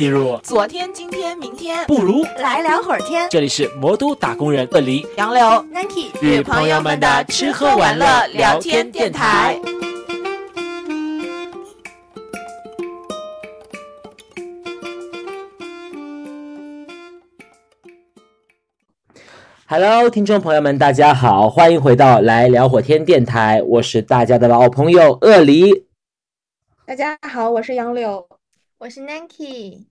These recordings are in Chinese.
进入昨天、今天、明天，不如来聊会儿天。这里是魔都打工人鳄梨杨柳、Nike 与朋友们的吃喝玩乐聊天电台。Hello，听众朋友们，大家好，欢迎回到来聊会天电台，我是大家的老朋友鳄梨。大家好，我是杨柳，我是 Nike。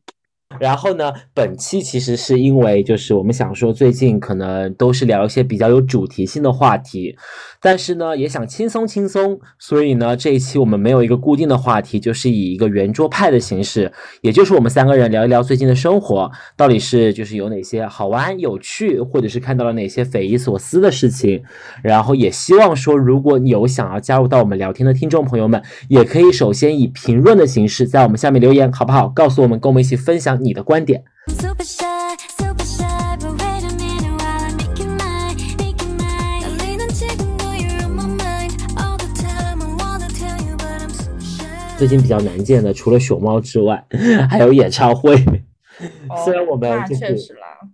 然后呢，本期其实是因为就是我们想说最近可能都是聊一些比较有主题性的话题，但是呢也想轻松轻松，所以呢这一期我们没有一个固定的话题，就是以一个圆桌派的形式，也就是我们三个人聊一聊最近的生活，到底是就是有哪些好玩有趣，或者是看到了哪些匪夷所思的事情，然后也希望说如果有想要加入到我们聊天的听众朋友们，也可以首先以评论的形式在我们下面留言，好不好？告诉我们，跟我们一起分享你的观点。最近比较难见的除了熊猫之外 还有演唱会。虽然我们就是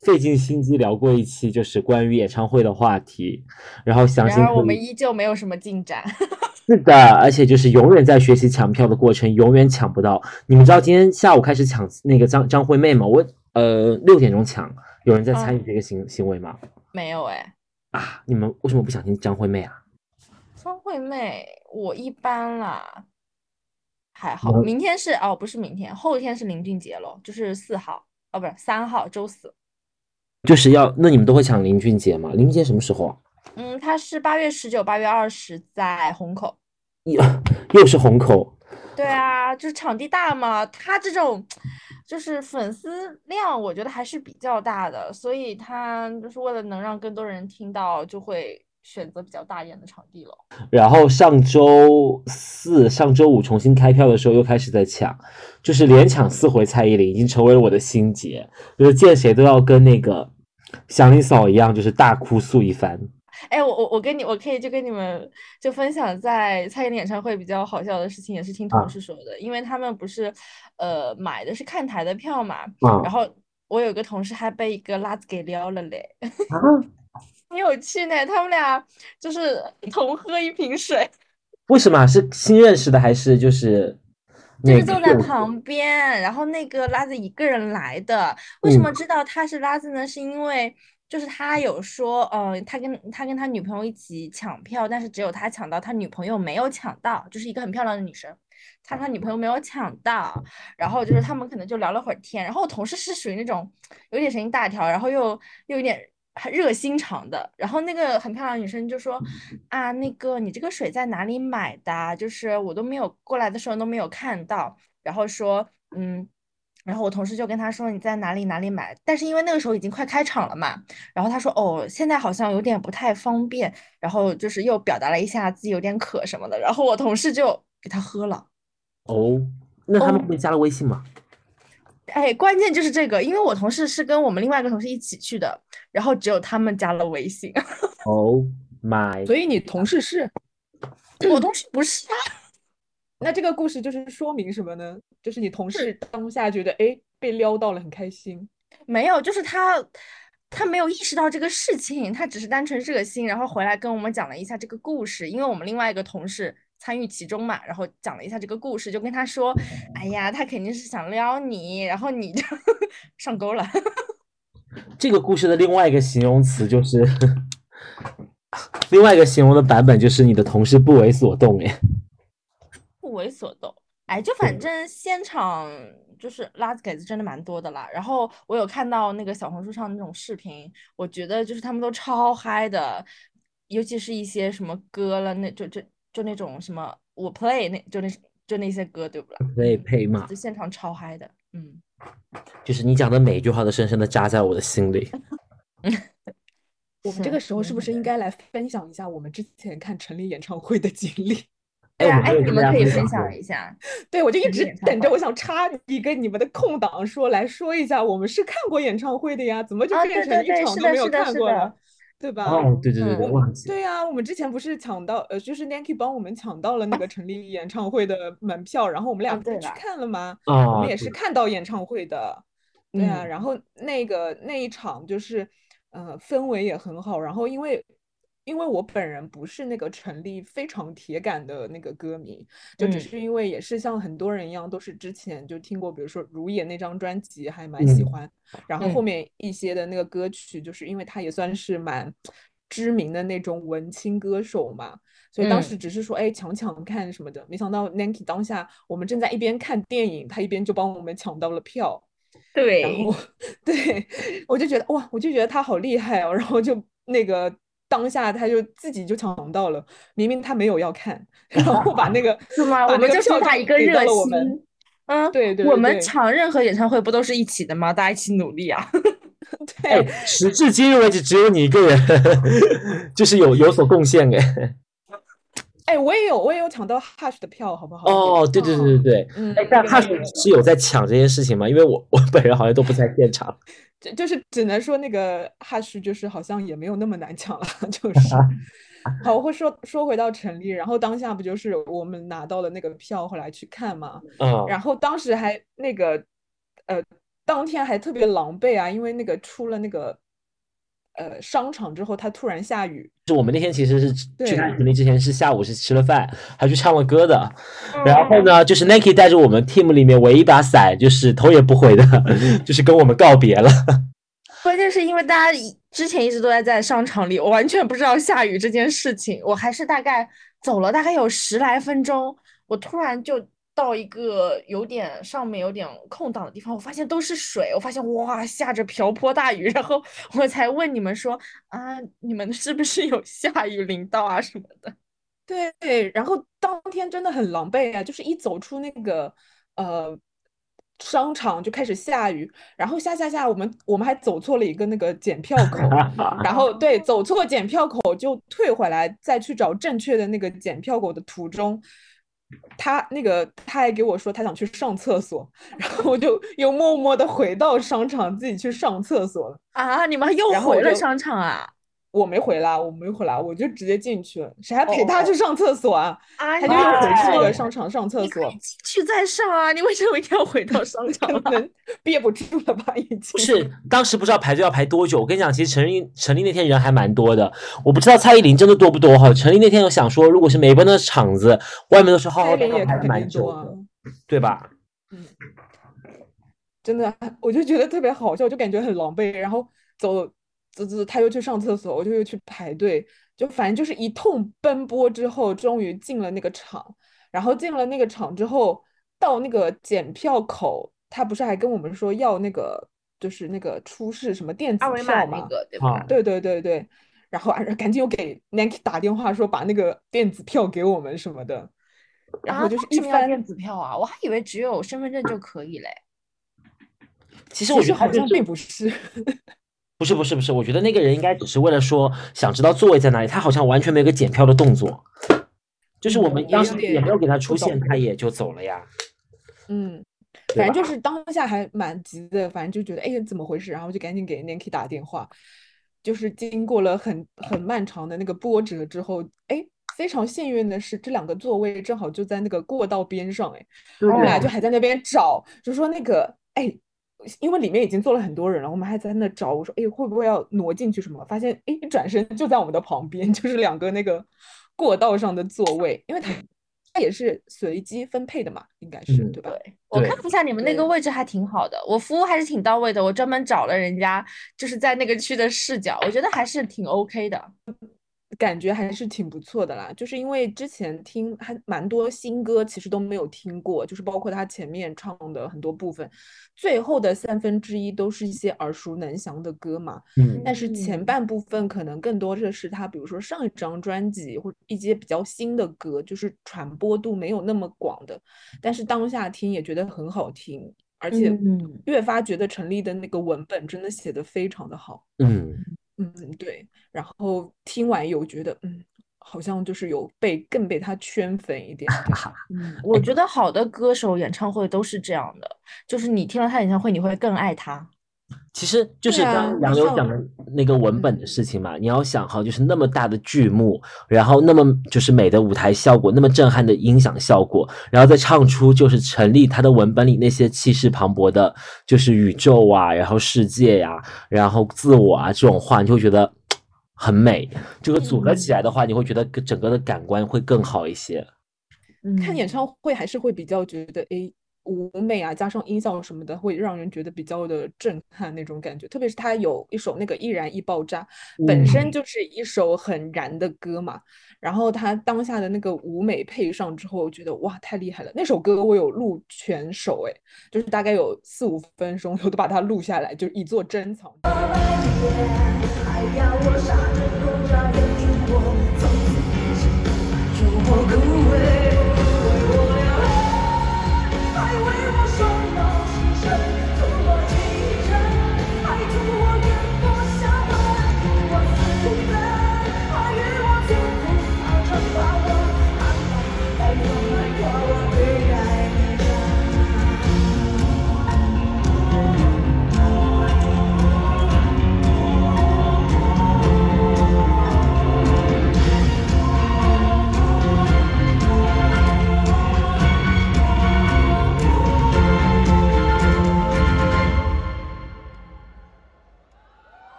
费尽心机聊过一期就是关于演唱会的话题然后想起我们依旧没有什么进展。哈哈是的，而且就是永远在学习抢票的过程，永远抢不到。你们知道今天下午开始抢那个张张惠妹吗？我呃六点钟抢，有人在参与这个行、行为吗？没有哎，啊，你们为什么不想听张惠妹啊？张惠妹我一般啦，还好。嗯明天是哦，不是明天，后天是林俊杰咯，就是四号哦，不是三号，周四。就是要那你们都会抢林俊杰吗？林俊杰什么时候啊？嗯，他是八月十九、八月二十在虹口。又 又是虹口，对啊，就是场地大嘛，他这种就是粉丝量，我觉得还是比较大的，所以他就是为了能让更多人听到，就会选择比较大一点的场地了。然后上周四、上周五重新开票的时候又开始在抢，就是连抢四回蔡依林，已经成为了我的心结，就是见谁都要跟那个祥林嫂一样，就是大哭诉一番。哎，我我我跟你，我可以就跟你们就分享在蔡依林演唱会比较好笑的事情，也是听啊同事说的，因为他们不是呃买的是看台的票嘛，啊然后我有个同事还被一个拉子给撩了嘞，啊！很有趣呢，他们俩就是同喝一瓶水。为什么啊是新认识的还是就是 就那个是坐在旁边，然后那个拉子一个人来的。为什么嗯知道他是拉子呢？是因为就是他有说，呃，他跟他跟他女朋友一起抢票，但是只有他抢到，他女朋友没有抢到，就是一个很漂亮的女生，他他女朋友没有抢到。然后就是他们可能就聊了会儿天，然后我同事是属于那种有点神经大条，然后又又有点。很热心肠的，然后那个很漂亮的女生就说：“啊，那个你这个水在哪里买的？就是我都没有过来的时候都没有看到。”然后说：“嗯。”然后我同事就跟他说：“你在哪里哪里买？”但是因为那个时候已经快开场了嘛，然后他说：“哦，现在好像有点不太方便。”然后就是又表达了一下自己有点渴什么的，然后我同事就给他喝了。哦，那他们哦会加了微信吗？哎，关键就是这个，因为我同事是跟我们另外一个同事一起去的，然后只有他们加了微信，哦、my，所以你同事是？我同事不是啊。那这个故事就是说明什么呢？就是你同事当下觉得哎被撩到了，很开心。没有，就是他，他没有意识到这个事情，他只是单纯热心，然后回来跟我们讲了一下这个故事，因为我们另外一个同事参与其中嘛，然后讲了一下这个故事，就跟他说，哎呀，他肯定是想撩你，然后你就 上钩了。这个故事的另外一个形容词就是，另外一个形容的版本就是你的同事不为所动，哎，不为所动。哎，就反正现场就是拉子给子真的蛮多的啦。然后我有看到那个小红书上那种视频，我觉得就是他们都超嗨的，尤其是一些什么歌了，那就就就那种什么我 play 那就那就那些歌，对不啦？配配嘛就，现场超嗨的，嗯。就是你讲的每一句话都深深的扎在我的心里。我们这个时候是不是应该来分享一下我们之前看陈琳演唱会的经历？哎，你们可以分分享一下。对，我就一直等着，我想插一个你们的空档说来说一下，我们是看过演唱会的呀，怎么就啊，变成一场，都没有看过了？。对吧？哦，对对对嗯对，忘记。对呀、我们之前不是抢到，呃，就是 Nancy 帮我们抢到了那个陈立演唱会的门票，然后我们俩不是去看了吗？啊我们也是看到演唱会的，对啊，嗯然后那个那一场就是，呃，氛围也很好，然后因为因为我本人不是那个陈粒非常铁杆的那个歌迷，就只嗯。是因为也是像很多人一样，都是之前就听过，比如说如也那张专辑还蛮喜嗯欢，然后后嗯。面一些的那个歌曲，就是因为他也算是蛮知名的那种文青歌手嘛，所以当嗯。时只是说，哎，抢抢看什么的，没想到 Nancy 当下我们正在一边看电影，他一边就帮我们抢到了票，对。然后 对我就觉得哇，我就觉得他好厉害哦，然后就那个当下他就自己就抢到了，明明他没有要看，然后把那个 是吗？我们就是个票就他一个热。心。嗯，对对我们抢任何演唱会不都是一起的吗？大家一起努力啊！哎对，，时至今日为止，只有你一个人 就是有有所贡献哎。哎，我也有我也有抢到 Hush 的票，好不好？哦，对对对对对。嗯，哎，但 Hush 是有在抢这件事情吗？因为我我本人好像都不在现场。就就是只能说那个 Hush 就是好像也没有那么难抢了，就是。好，我会说说回到陈立，然后当下不就是我们拿到了那个票，后来去看嘛，嗯，然后当时还那个呃，当天还特别狼狈啊，因为那个出了那个呃商场之后，它突然下雨，就我们那天其实是去对看陈粒之前是下午是吃了饭，还去唱了歌的。嗯然后呢，就是 Nike 带着我们 team 里面唯一一把伞，就是头也不回的，就是跟我们告别了。关键是因为大家一之前一直都在在商场里，我完全不知道下雨这件事情。我还是大概走了大概有十来分钟，我突然就到一个有点上面有点空档的地方，我发现都是水，我发现哇下着瓢泼大雨，然后我才问你们说啊，你们是不是有下雨淋到啊什么的？对，然后当天真的很狼狈啊，就是一走出那个呃商场就开始下雨，然后下下下，我们我们还走错了一个那个检票口，然后对，走错检票口就退回来，再去找正确的那个检票口的途中，他那个他还给我说他想去上厕所，然后我就又默默的回到商场自己去上厕所了。啊，你们又回了商场啊？我没回来，我没回来，我就直接进去了，谁还陪他哦去上厕所啊？啊，他就又回去那个商场上厕所，你去再上啊，你为什么一定要回到商场啊？可 能憋不住了吧，已经。不是，当时不知道排队要排多久。我跟你讲，其实陈立陈立那天人还蛮多的，我不知道蔡依林真的多不多哈。陈立那天有想说，如果是梅奔的场子，外面都是浩浩荡荡排蛮肯定多啊久的，，对吧？嗯真的，我就觉得特别好笑，就感觉很狼狈。然后走走走，他又去上厕所，我就又去排队，就反正就是一通奔波之后，终于进了那个场。然后进了那个场之后，到那个检票口，他不是还跟我们说要那个就是那个出示什么电子二维码票吗？那个对啊吧？对对对对，然后啊赶紧又给 Nike 打电话说把那个电子票给我们什么的，然啊后就是一番，为什么要电子票啊？我还以为只有身份证就可以嘞。其实我觉得好像并不是，不是不是不是，我觉得那个人应该只是为了说想知道座位在哪里，他好像完全没有个检票的动作。就是我嗯们当时也没有给他出现，他也就走了呀。嗯，反正就是当下还蛮急的，反正就觉得哎怎么回事，然后就赶紧给 Nancy 打电话，就是经过了很很漫长的那个波折之后，哎，非常幸运的是这两个座位正好就在那个过道边上，哎，对我们俩就还在那边找，就说那个哎。因为里面已经坐了很多人了，我们还在那找。我说：“哎，会不会要挪进去什么？”发现哎，一转身就在我们的旁边，就是两个那个过道上的座位，因为它它也是随机分配的嘛，应该是嗯对吧？对，我看了一下你们那个位置还挺好的，我服务还是挺到位的。我专门找了人家，就是在那个区的视角，我觉得还是挺 OK 的。感觉还是挺不错的啦，就是因为之前听还蛮多新歌，其实都没有听过，就是包括他前面唱的很多部分，最后的三分之一都是一些耳熟能详的歌嘛。嗯但是前嗯半部分可能更多的是他，比如说上一张专辑或者一些比较新的歌，就是传播度没有那么广的，但是当下听也觉得很好听，而且嗯越发觉得陈立的那个文本真的写得非常的好。嗯，嗯，对，然后听完有觉得，嗯，好像就是有被更被他圈粉一点点。嗯，我觉得好的歌手演唱会都是这样的，就是你听了他演唱会，你会更爱他。其实就是刚刚杨柳讲的那个文本的事情嘛，你要想哈，就是那么大的剧目，然后那么就是美的舞台效果，那么震撼的音响效果，然后再唱出就是陈粒她的文本里那些气势磅礴的，就是宇宙啊，然后世界呀、然后自我啊这种话，你就会觉得很美。这个组合起来的话，你会觉得整个的感官会更好一些。看演嗯唱会还是会比较觉得，诶，舞美啊，加上音效什么的，会让人觉得比较的震撼那种感觉。特别是他有一首那个《易燃易爆炸》，本身嗯就是一首很燃的歌嘛，然后他当下的那个舞美配上之后，我觉得哇，太厉害了！那首歌我有录全首，哎，就是大概有四五分钟，我都把它录下来，就以作珍藏。自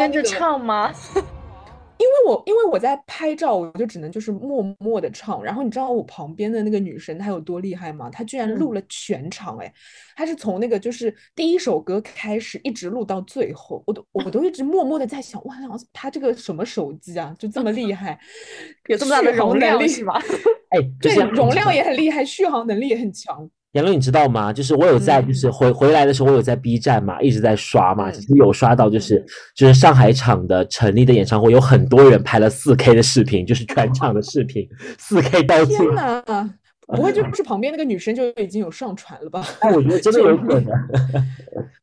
跟着唱吗？因为我因为我在拍照，我就只能就是默默的唱。然后你知道我旁边的那个女生她有多厉害吗？她居然录了全场，哎，她是从那个就是第一首歌开始一直录到最后，我都我都一直默默的在想，哇，她这个什么手机啊，就这么厉害，有这么大的容量是吧？哎，对容量也很厉害，续航能力也很强。杨柳，你知道吗？就是我有在，就是嗯回回来的时候，我有在 B 站嘛，一直在刷嘛。嗯其实有刷到，就是就是上海场的陈立的演唱会，有很多人拍了四 K 的视频，就是全场的视频，四 K 到处天。呐，不会就是 旁边那个女生就已经有上传了吧？哎，我觉得真的有可能。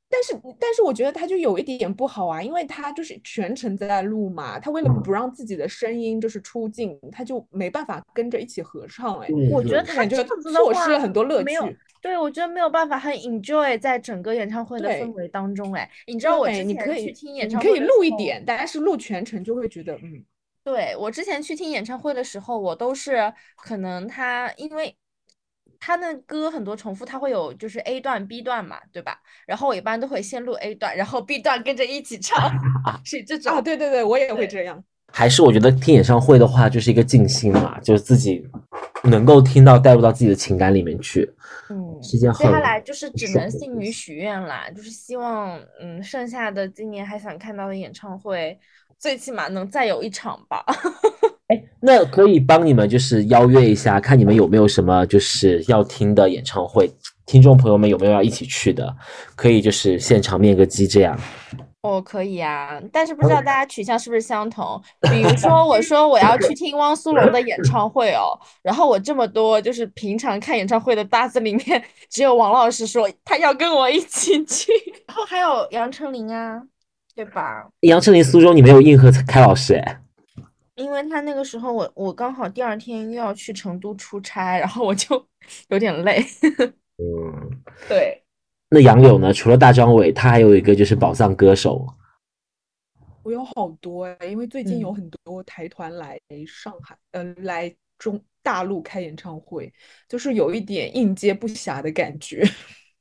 但是，但是我觉得他就有一点点不好啊，因为他就是全程在录嘛，他为了嗯不让自己的声音就是出镜，他就没办法跟着一起合唱，哎，我觉得感觉这样子错失了很多乐没有趣。对，我觉得没有办法很 enjoy 在整个演唱会的氛围当中。哎，你知道我，之前你可以，去听演唱会你可以录一点，但是录全程就会觉得，嗯，对，我之前去听演唱会的时候，我都是可能他因为他那歌很多重复，他会有就是 A 段、B 段嘛，对吧？然后我一般都会先录 A 段，然后 B 段跟着一起唱，是这种。啊，对对对，我也会这样。还是我觉得听演唱会的话，就是一个静心嘛，就是自己能够听到带入到自己的情感里面去，嗯，是一件接下来就是只爽能信于的事情许愿啦，就是希望嗯，剩下的今年还想看到的演唱会，最起码能再有一场吧。哎，那可以帮你们就是邀约一下，看你们有没有什么就是要听的演唱会，听众朋友们有没有要一起去的，可以就是现场面个基这样。哦，可以啊，但是不知道大家取向是不是相同。比如说，我说我要去听汪苏泷的演唱会哦，然后我这么多就是平常看演唱会的搭子里面，只有王老师说他要跟我一起去，然后还有杨丞琳啊，对吧？杨丞琳、苏州，你没有应和开老师哎？因为他那个时候我我刚好第二天又要去成都出差，然后我就有点累。嗯，对，那杨柳呢？除了大张伟，他还有一个就是宝藏歌手。我有好多哎，因为最近有嗯很多台团来上海，呃，来中大陆开演唱会，就是有一点应接不暇的感觉。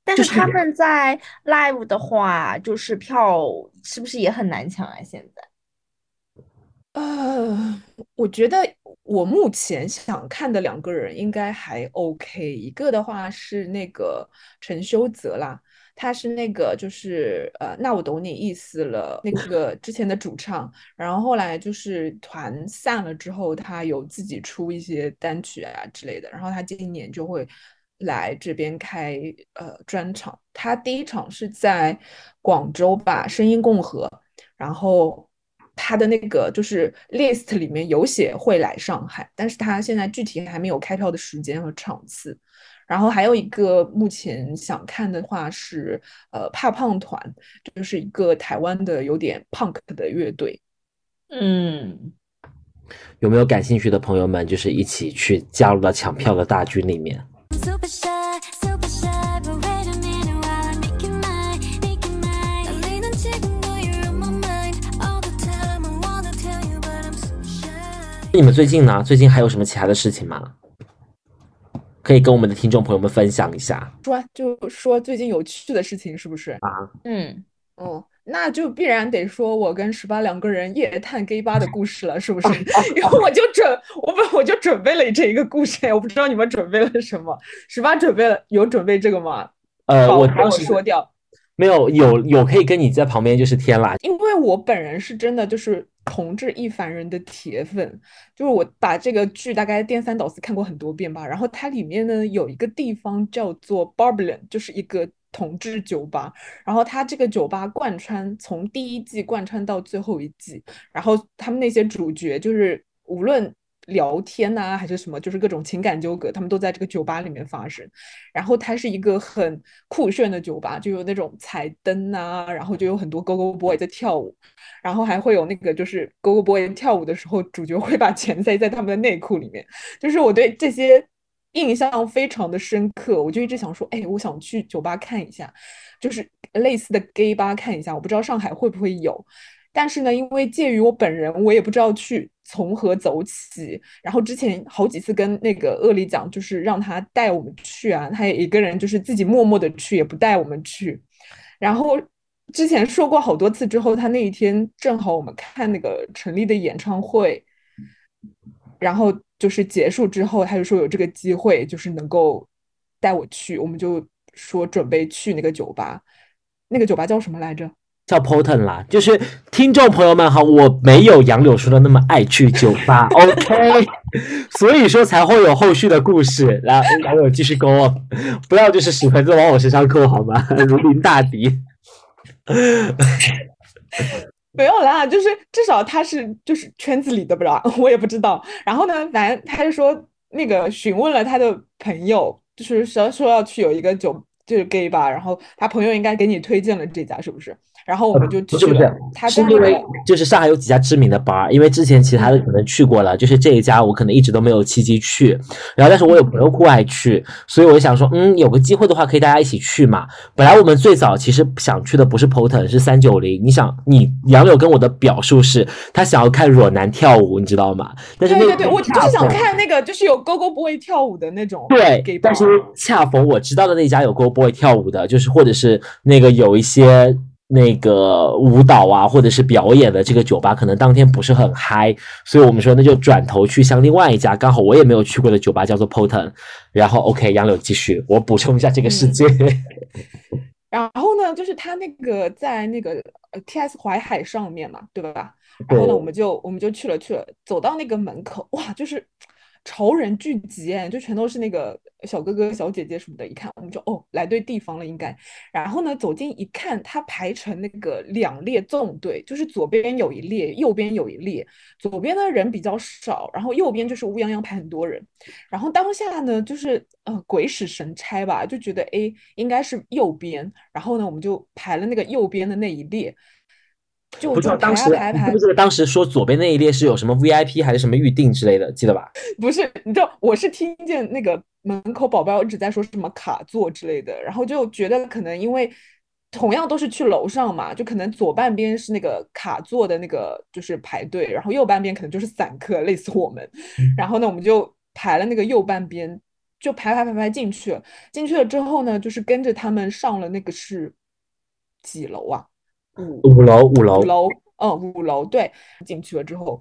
但是是他们在 live 的话，就是票是不是也很难抢啊？现在？呃，我觉得我目前想看的两个人应该还 OK，一个的话是那个陈修泽啦，他是那个就是呃，那我懂你意思了，那个之前的主唱，然后后来就是团散了之后，他有自己出一些单曲啊之类的，然后他今年就会来这边开呃专场，他第一场是在广州吧，声音共和，然后他的那个就是 list 里面有写会来上海，但是他现在具体还没有开票的时间和场次。然后还有一个目前想看的话是呃怕胖团，就是一个台湾的有点 punk 的乐队。嗯，有没有感兴趣的朋友们，就是一起去加入到抢票的大军里面？你们最近呢？最近还有什么其他的事情吗？可以跟我们的听众朋友们分享一下说就说最近有趣的事情是不是？啊。嗯，哦，那就必然得说我跟十八两个人夜探 gay 吧的故事了，是不是？因为我就准我本我就准备了这一个故事，我不知道你们准备了什么。十八准备了有准备这个吗？呃，我我当时说掉。没有有有可以跟你在旁边就是天啦。因为我本人是真的就是同志一凡人的铁粉，就是我把这个剧大概颠三倒四看过很多遍吧。然后它里面呢有一个地方叫做 Barbelin，就是一个同志酒吧。然后它这个酒吧贯穿从第一季贯穿到最后一季，然后他们那些主角就是无论。聊天呐、还是什么，就是各种情感纠葛，他们都在这个酒吧里面发生。然后它是一个很酷炫的酒吧，就有那种彩灯啊，然后就有很多 Go Go Boy 在跳舞，然后还会有那个就是 Go Go Boy 跳舞的时候，主角会把钱塞在他们的内裤里面。就是我对这些印象非常的深刻，我就一直想说，哎，我想去酒吧看一下，就是类似的 gay 吧看一下，我不知道上海会不会有。但是呢，因为介于我本人，我也不知道去从何走起。然后之前好几次跟那个恶力讲，就是让他带我们去啊，他也一个人就是自己默默的去，也不带我们去。然后之前说过好多次之后，他那一天正好我们看那个陈粒的演唱会，然后就是结束之后，他就说有这个机会，就是能够带我去，我们就说准备去那个酒吧。那个酒吧叫什么来着？叫 Poten 啦，就是听众朋友们好，我没有杨柳说的那么爱去酒吧，OK，所以说才会有后续的故事。来，杨柳继续勾哦，不要就是屎盆子往我身上扣好吗？如临大敌。没有啦，就是至少他是就是圈子里的吧，我也不知道。然后呢，反正他就说那个询问了他的朋友，就是说说要去有一个酒就是 gay 吧，然后他朋友应该给你推荐了这家，是不是？然后我们就去不是不是了。他是因为就是上海有几家知名的 bar，因为之前其他的可能去过了，就是这一家我可能一直都没有契机去。然后但是我有朋友酷爱去，所以我就想说，嗯，有个机会的话可以大家一起去嘛。本来我们最早其实想去的不是 Poten，是三九零。你想，你杨柳跟我的表述是，他想要看裸男跳舞，你知道吗？但是那个对对对，我就是想看那个就是有 Go Go Boy 跳舞的那种对，但是恰逢我知道的那家有 Go Boy 跳舞的，就是或者是那个有一些那个舞蹈啊，或者是表演的这个酒吧，可能当天不是很嗨，所以我们说那就转头去向另外一家刚好我也没有去过的酒吧，叫做 Poten。然后 OK，杨柳继续，我补充一下这个事嗯件。然后呢，就是他那个在那个呃 TS 淮海上面嘛，对吧？然后呢，我们就我们就去了去了，走到那个门口，哇，就是潮人聚集，就全都是那个小哥哥小姐姐什么的，一看我们就哦来对地方了应该。然后呢，走近一看，它排成那个两列纵队，就是左边有一列，右边有一列，左边的人比较少，然后右边就是乌泱泱排很多人。然后当下呢，就是呃鬼使神差吧，就觉得诶应该是右边，然后呢我们就排了那个右边的那一列，就不知道当时不，记得当时说左边那一列是有什么 VIP 还是什么预定之类的，记得吧？不是，你知道我是听见那个门口保镖一直在说什么卡座之类的，然后就觉得可能因为同样都是去楼上嘛，就可能左半边是那个卡座的那个就是排队，然后右半边可能就是散客，类似我们。然后呢，我们就排了那个右半边，就排排排排进去了。进去了之后呢，就是跟着他们上了那个是几楼啊？五五楼，五楼五，楼，嗯，五楼，对，进去了之后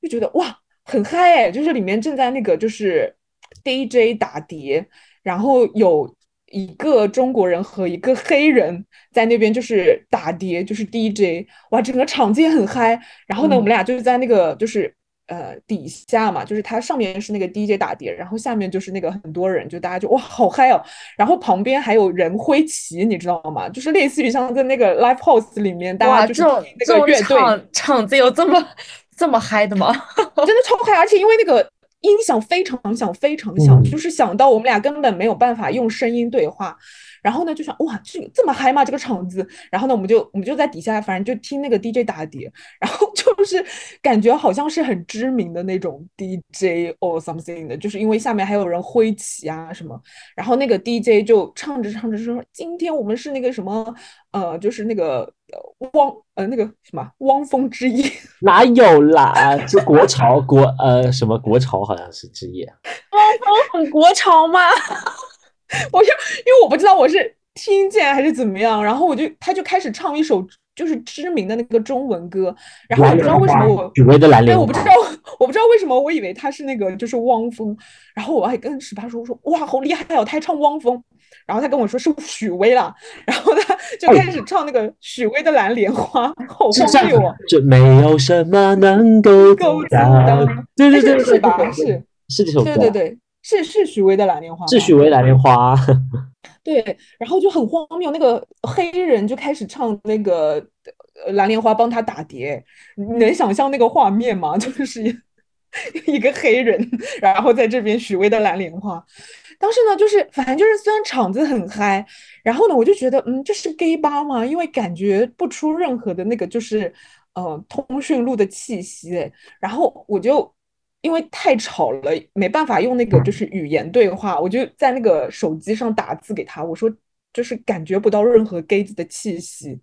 就觉得哇，很嗨哎，就是里面正在那个就是 DJ 打碟，然后有一个中国人和一个黑人在那边就是打碟，就是 DJ，哇，整个场子也很嗨。然后呢，我们俩就是在那个就是呃底下嘛，就是它上面是那个 DJ 打碟，然后下面就是那个很多人，就大家就哇好嗨哦。然后旁边还有人挥旗，你知道吗？就是类似于像在那个 live house 里面，大哇，家就是那个乐队。场场子有这么这么嗨的吗？真的超嗨，而且因为那个音响非常响，非常响，嗯就是响到我们俩根本没有办法用声音对话。然后呢，就想哇，这这么嗨吗？这个场子。然后呢，我们就我们就在底下，反正就听那个 DJ 打碟，然后 就是感觉好像是很知名的那种 DJ or something 的，就是因为下面还有人挥旗啊什么。然后那个 DJ 就唱着唱着说：“今天我们是那个什么，呃，就是那个呃汪呃那个什么汪峰之夜。”哪有啦？是国潮国呃什么国潮好像是之夜，汪峰很国潮吗？我就因为我不知道我是听见还是怎么样，然后我就他就开始唱一首就是知名的那个中文歌，然后我不知道为什么我许巍的蓝，莲花我不知道，我不知道为什么，我以为他是那个就是汪峰，然后我还跟十八说，我说哇，好厉害哦，他还唱汪峰，然后他跟我说是许巍啦，然后他就开始唱那个许巍的《蓝莲花》，好荒谬哦，这没有什么能够够阻挡。对对对是吧？是，是这首歌，对对对，是是许巍的《蓝莲花》吗，是许巍蓝莲花。对，然后就很荒谬，那个黑人就开始唱那个呃蓝莲花帮他打碟，你能想象那个画面吗？就是一一个黑人，然后在这边许巍的蓝莲花。当时呢，就是反正就是虽然场子很嗨，然后呢，我就觉得嗯，这是 gay 吧吗？因为感觉不出任何的那个就是呃通讯录的气息哎，然后我就。因为太吵了，没办法用那个就是语言对话，我就在那个手机上打字给他，我说就是感觉不到任何 gay 子的气息，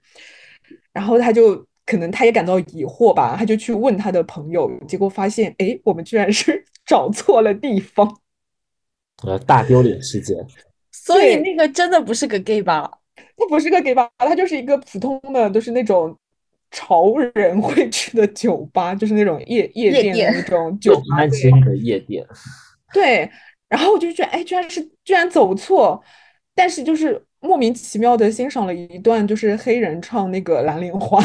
然后他就可能他也感到疑惑吧，他就去问他的朋友，结果发现哎，我们居然是 找错了地方，呃，大丢脸事件。所以那个真的不是个 gay 吧？他不是个 gay 吧，他就是一个普通的，就是那种潮人会去的酒吧，就是那种夜夜店的那种酒吧，安对静的夜店，对，然后我就觉得，哎，居然是居然走错，但是就是莫名其妙的欣赏了一段，就是黑人唱那个《蓝莲花》。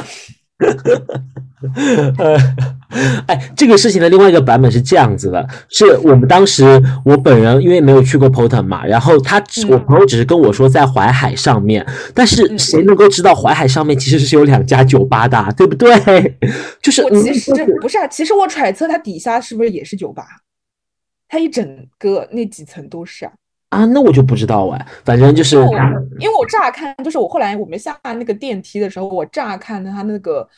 呃，哎，这个事情的另外一个版本是这样子的，是我们当时我本人因为没有去过 Poton 嘛，然后他只我嗯朋友只是跟我说在淮海上面，但是嗯谁能够知道淮海上面其实是有两家酒吧的啊，对不对？就是其实不是啊，其实我揣测它底下是不是也是酒吧？它一整个那几层都是啊。啊，那我就不知道哎，反正就是因为我因为我乍看就是我后来我们下那个电梯的时候，我乍看它那个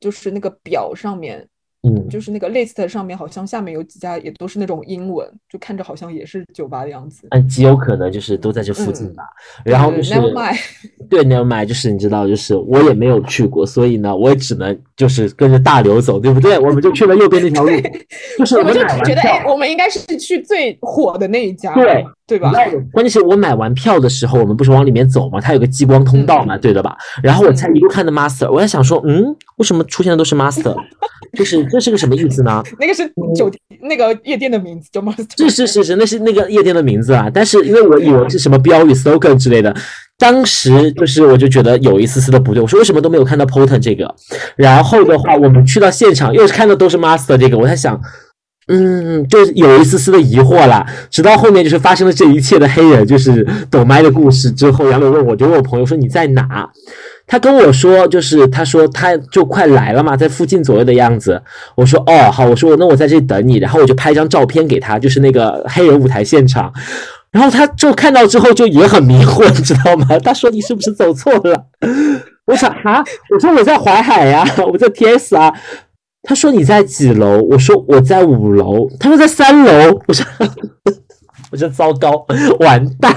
就是那个表上面，嗯，就是那个 list 上面好像下面有几家也都是那种英文，就看着好像也是酒吧的样子。嗯，极有可能就是都在这附近嗯吧。然后就是对 never mind 对，never mind，就是你知道，就是我也没有去过，所以呢，我也只能就是跟着大流走，对不对？我们就去了右边那条路，就是我们就买完觉得，哎，我们应该是去最火的那一家，对对吧？关键是我买完票的时候，我们不是往里面走嘛，它有个激光通道嘛，嗯对的吧？然后我才一路看的 master，我在想说，嗯，为什么出现的都是 master？就是这是个什么意思呢？那个是酒店那个夜店的名字叫 Master。是是是是，那是那个夜店的名字啊。但是因为我以为是什么标语 slogan 之类的，当时就是我就觉得有一丝丝的不对。我说为什么都没有看到 Poten 这个？然后的话，我们去到现场又是看到都是 Master 这个，我在想。嗯，就是有一丝丝的疑惑啦，直到后面就是发生了这一切的黑人，就是抖麦的故事之后，杨柳问我，就问我朋友说你在哪？他跟我说，就是他说他就快来了嘛，在附近左右的样子。我说哦好，我说那我在这里等你，然后我就拍一张照片给他，就是那个黑人舞台现场。然后他就看到之后就也很迷惑，你知道吗？他说你是不是走错了？我想啊，我说我在淮海呀、我在 TS 啊。他说你在几楼？我说我在五楼。他说在三楼。我说我就糟糕，完蛋，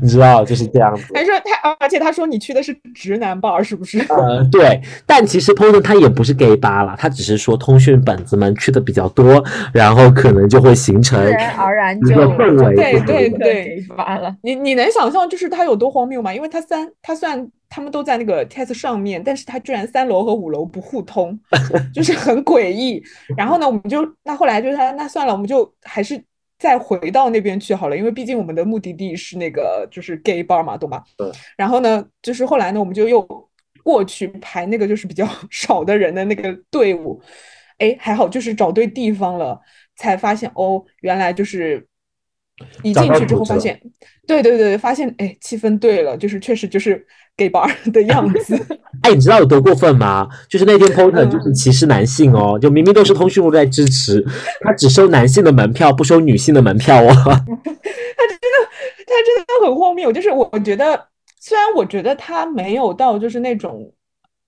你知道就是这样子。还说他，而且他说你去的是直男 bar 是不是？呃，对，但其实 Poten 他也不是 gay 吧啦，他只是说通讯本子们去的比较多，然后可能就会形成自然而然一就个氛围。对对对。你你能想象就是他有多荒谬吗？因为他三他算他们都在那个 test 上面，但是他居然三楼和五楼不互通，就是很诡异。然后呢，我们就那后来就是他那算了，我们就还是再回到那边去好了，因为毕竟我们的目的地是那个就是 gay bar 嘛，懂吧？对。然后呢，就是后来呢，我们就又过去排那个就是比较 少的人的那个队伍，哎，还好就是找对地方了，才发现哦，原来就是一进去之后发现，对对对，发现哎气氛对了，就是确实就是 gay bar 的样子。哎，你知道有多过分吗？就是那天 Porter 嗯就是歧视男性哦，就明明都是通讯录在支持，他只收男性的门票，不收女性的门票哦。他真的他真的很荒谬。就是我觉得，虽然我觉得他没有到就是那种，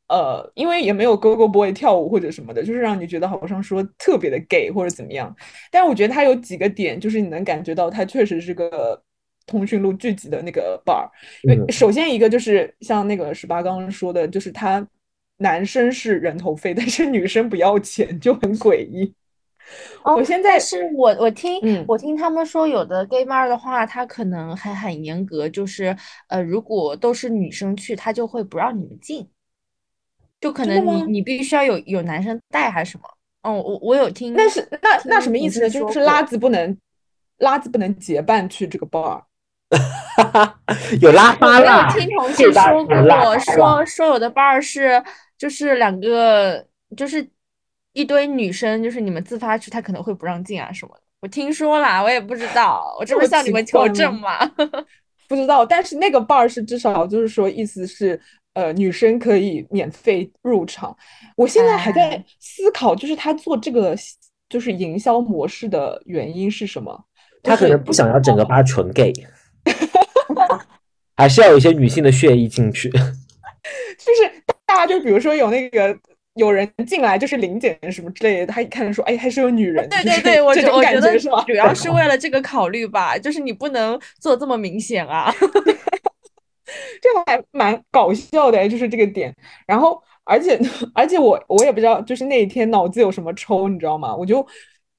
呃，因为也没有 Go Go Boy 跳舞或者什么的，就是让你觉得好像说特别的 gay 或者怎么样。但是我觉得他有几个点，就是你能感觉到他确实是个通讯录聚集的那个 bar。因为嗯首先一个就是像那个十八刚刚说的，就是他男生是人头费，但是女生不要钱，就很诡异。哦我现在是我我听、嗯我听他们说，有的 gay bar 的话，他可能还很严格，就是呃，如果都是女生去，他就会不让你们进，就可能你你必须要有有男生带还是什么？哦，我我有听，那是那那什么意思呢？就是拉子不能拉子不能结伴去这个 bar。有拉发我有，听同事说过，说说有的 bar 是就是两个就是一堆女生，就是你们自发去，他可能会不让进啊什么的。我听说啦，我也不知道，我这不是向你们求怪证吗吗？不知道，但是那个 bar 是至少就是说，意思是呃，女生可以免费入场。我现在还在哎思考，就是他做这个就是营销模式的原因是什么？他可能不想要整个吧纯 gay，还是要有一些女性的血液进去。就是大家就比如说有那个有人进来就是领检什么之类的，他一看说，哎，还是有女人，对对对，我这种觉我觉得感觉是吧？主要是为了这个考虑吧，就是你不能做这么明显啊。这还蛮搞笑的，就是这个点。然后，而且而且我我也不知道，就是那一天脑子有什么抽，你知道吗？我就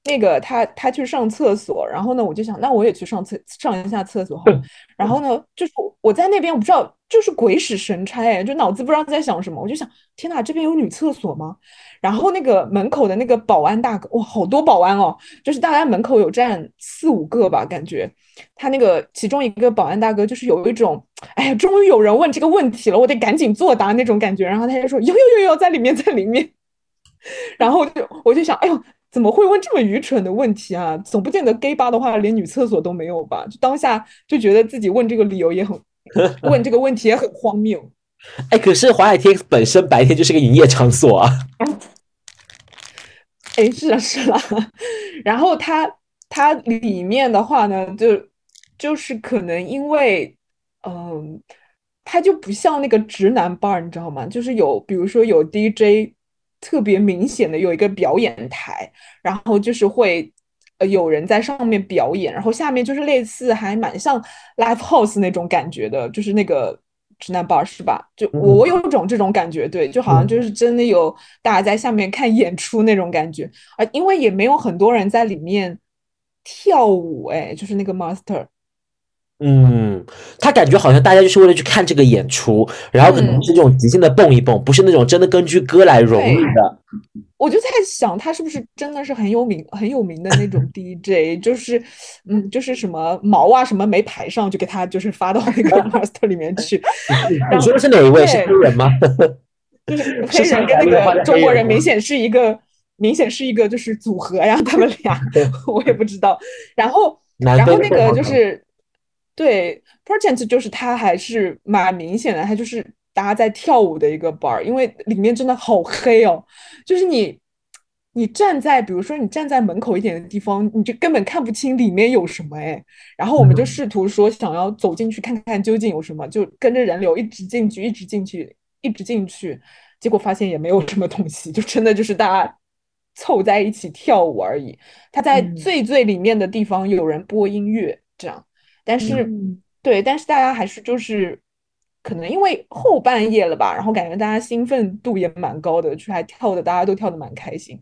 那个他他去上厕所，然后呢，我就想，那我也去上厕上一下厕所好了。然后呢，就是我在那边，我不知道，就是鬼使神差，哎，就脑子不知道在想什么，我就想，天呐，这边有女厕所吗？然后那个门口的那个保安大哥，哇，好多保安哦，就是大概门口有站四五个吧，感觉。他那个其中一个保安大哥就是有一种，哎呀，终于有人问这个问题了，我得赶紧作答那种感觉。然后他就说有有有有，在里面，在里面。然后就我就想，哎呦，怎么会问这么愚蠢的问题啊？总不见得 gay 吧的话连女厕所都没有吧？就当下就觉得自己问这个理由也很，问这个问题也很荒谬。哎，可是华海 TX 本身白天就是个营业场所啊。哎，是啊，是啦。然后它它里面的话呢，就就是可能因为，嗯，它就不像那个直男 bar，你知道吗？就是有，比如说有 DJ 特别明显的有一个表演台，然后就是会。呃，有人在上面表演，然后下面就是类似还蛮像 live house 那种感觉的，就是那个直男 bar 是吧？就嗯我有种这种感觉，对，就好像就是真的有大家在下面看演出那种感觉，啊，因为也没有很多人在里面跳舞，哎，就是那个 master，嗯，他感觉好像大家就是为了去看这个演出，然后可能嗯是这种即兴的蹦一蹦，不是那种真的根据歌来融入的。我就在想他是不是真的是很有名很有名的那种 DJ，就是嗯，就是什么毛啊什么没排上，就给他就是发到那个 master 里面去，你说的是哪一位？是黑人吗？就是是黑人跟那个中国人明显是一个明显是一个就是组合呀，他们俩 我也不知道。然后然后那个就是对 Project 就是它还是蛮明显的，它就是大家在跳舞的一个 bar，因为里面真的好黑哦，就是你。你站在，比如说你站在门口一点的地方，你就根本看不清里面有什么哎。然后我们就嗯试图说想要走进去看看究竟有什么，就跟着人流一直进去，一直进去，一直进去，结果发现也没有什么东西，就真的就是大家凑在一起跳舞而已。他在嗯最最里面的地方有人播音乐，这样，但是嗯对，但是大家还是就是可能因为后半夜了吧，然后感觉大家兴奋度也蛮高的，就还跳的大家都跳的蛮开心，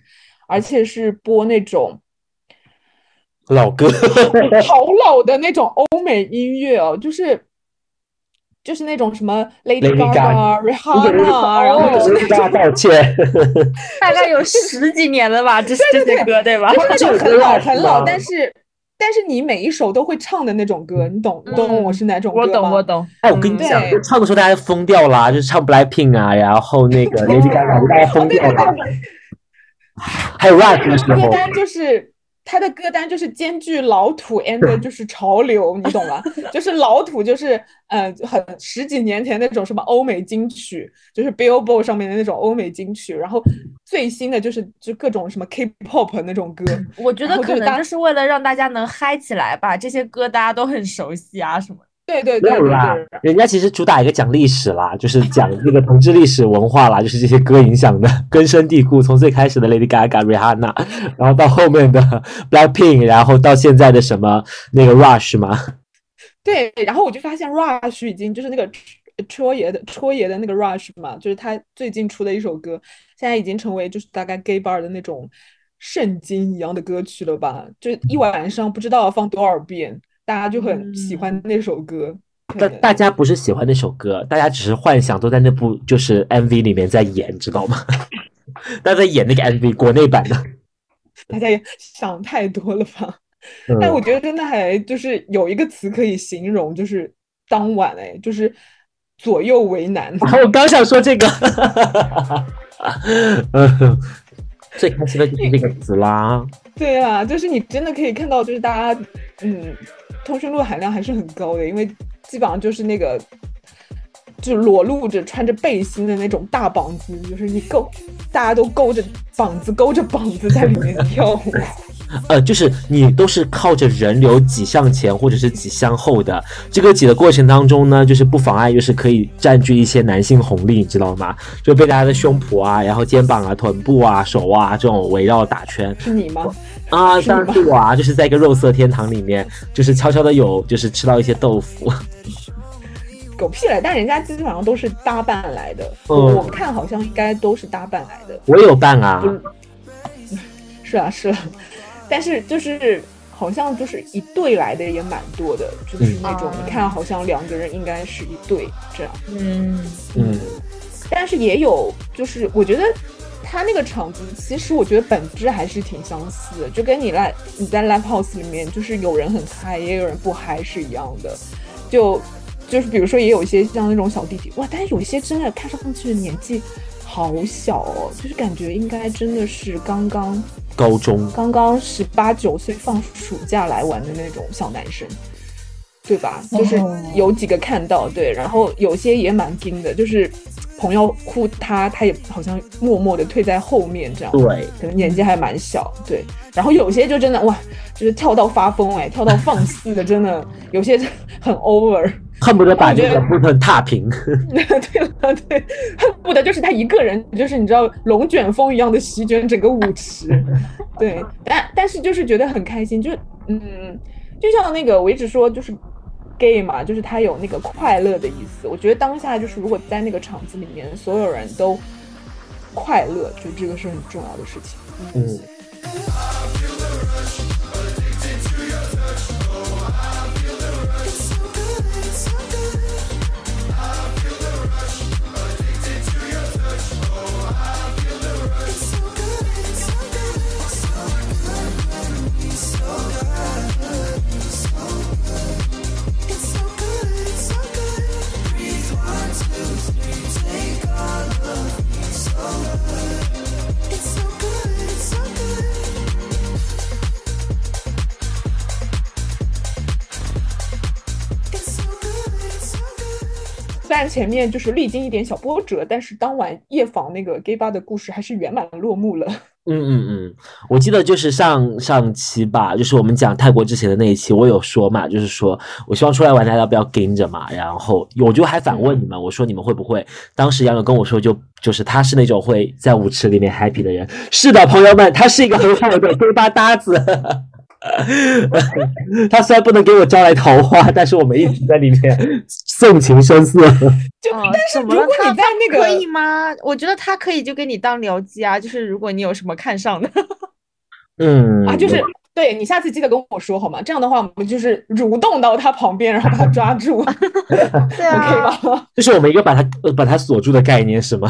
而且是播那种 老歌，好老的那种欧美音乐哦，就是就是那种什么 Lady Gaga、Rihanna，然后哦就是大家道歉。大概有十几年了吧，这这些歌对吧？就是那种很老很老，但是但是你每一首都会唱的那种歌，你懂你懂我是哪种歌我懂，吗我。懂。哎，我跟你讲，唱的时候大家疯掉啦，就是唱 Blackpink 啊，然后那个 Lady Gaga，大家疯掉了。还有 rap 的时候，歌单就是他的歌单就是兼具老土 and 就是潮流，你懂吗？就是老土就是呃很十几年前那种什么欧美金曲，就是 Billboard 上面的那种欧美金曲，然后最新的就是就各种什么 K-pop 那种歌，我觉得可能然后就是大就是为了让大家能嗨起来吧，这些歌大家都很熟悉啊什么的。对对对对没有啦对，，人家其实主打一个讲历史啦，就是讲那个同志历史文化啦，就是这些歌影响的根深蒂固，从最开始的 Lady Gaga、Rihanna，然后到后面的 Blackpink，然后到现在的什么那个 Rush 嘛，对，然后我就发现 Rush 已经就是那个戳爷的戳爷的那个 Rush 嘛，就是他最近出的一首歌，现在已经成为就是大概 gay bar 的那种圣经一样的歌曲了吧？就一晚上不知道要放多少遍，大家就很喜欢那首歌。可能大大家不是喜欢那首歌，大家只是幻想都在那部就是 MV 里面在演，知道吗？大家在演那个 MV 国内版的，大家也想太多了吧？嗯但我觉得真的还就是有一个词可以形容，就是当晚哎，就是左右为难。我刚想说这个，嗯，最开心的就是这个词啦。对啊，就是你真的可以看到，就是大家，嗯，通讯录含量还是很高的，因为基本上就是那个，就裸露着穿着背心的那种大膀子，就是你勾，大家都勾着膀子，勾着膀子在里面跳舞。呃，就是你都是靠着人流挤向前或者是挤向后的，这个挤的过程当中呢，就是不妨碍就是可以占据一些男性红利，你知道吗？就被大家的胸脯啊，然后肩膀啊、臀部啊、手啊这种围绕打圈是你吗？啊，当然是我啊，就是在一个肉色天堂里面，就是悄悄的有就是吃到一些豆腐，狗屁了！但人家基本上都是搭伴来的，嗯我看好像应该都是搭伴来的。我有伴啊，是啊，是啊，但是就是好像就是一对来的也蛮多的，就是那种嗯你看好像两个人应该是一对这样。嗯，嗯，但是也有，就是我觉得他那个场子，其实我觉得本质还是挺相似的，就跟你来你在 live house 里面，就是有人很嗨，也有人不嗨是一样的。就就是比如说，也有一些像那种小弟弟，哇，但是有一些真的看上去年纪好小哦，就是感觉应该真的是刚刚高中刚刚十八九岁放暑假来玩的那种小男生，对吧？就是哦有几个看到，对，然后有些也蛮硬的，就是朋友哭他，他也好像默默的退在后面这样，对，可能年纪还蛮小，对。然后有些就真的哇，就是跳到发疯哎，跳到放肆的，真的有些很 over。恨不得把这个部分踏平。对了，对，恨不得就是他一个人，就是你知道龙卷风一样的席卷整个舞池，对，但但是就是觉得很开心，就嗯，就像那个我一直说就是 gay 嘛，就是他有那个快乐的意思。我觉得当下就是如果在那个场子里面，所有人都快乐，就这个是很重要的事情。嗯，然前面就是历经一点小波折，但是当晚夜访那个 gay 吧的故事还是圆满落幕了。嗯嗯嗯，我记得就是上上期吧，就是我们讲泰国之前的那一期，我有说嘛，就是说我希望出来玩大家不要跟着嘛，然后我就还反问你们，我说你们会不会？当时杨柳跟我说就就是他是那种会在舞池里面 happy 的人，是的，朋友们，他是一个很好的 gay 吧搭子。他虽然不能给我招来桃花，但是我们一直在里面送情声色。就、哦但是？如果你在那个可以吗？我觉得他可以就给你当僚机啊，就是如果你有什么看上的，嗯啊，就是对你下次记得跟我说好吗？这样的话，我们就是蠕动到他旁边，然后把他抓住 对，OK 啊，吗？这是我们一个把他呃把他锁住的概念是吗？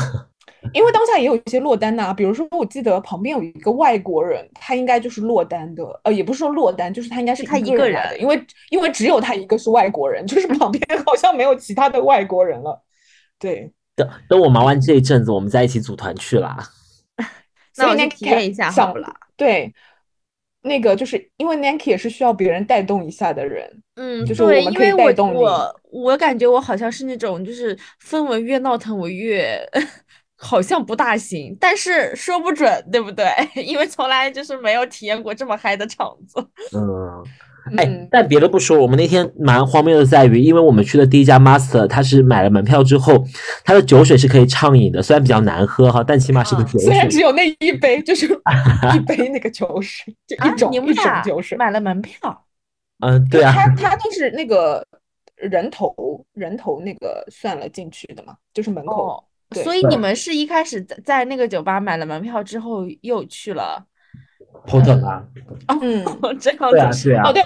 因为当下也有一些落单呐、比如说我记得旁边有一个外国人，他应该就是落单的，呃，也不是说落单，就是他应该是他一个人来的，因为因为只有他一个是外国人，就是旁边 好像没有其他的外国人了。对，等等我忙完这一阵子，我们再一起组团去啦。那我体验一下好了。对，那个就是因为 Nanki 也是需要别人带动一下的人，嗯，就是我，们可以因为我带动你我我感觉我好像是那种就是氛围越闹腾我越好像不大行，但是说不准，对不对？因为从来就是没有体验过这么嗨的场子。嗯，哎嗯，但别的不说，我们那天蛮荒谬的在于，因为我们去的第一家 Master，他是买了门票之后，他的酒水是可以畅饮的，虽然比较难喝哈，但起码是个啊酒水。虽然只有那一杯，就是 一杯那个酒水，就啊一，种一种酒水。买了门票，嗯，对啊，他 他就是那个人头人头那个算了进去的嘛，就是门口。所以你们是一开始在在那个酒吧买了门票之后又去了，Porter 啊，嗯，这样对啊，对啊哦，，对，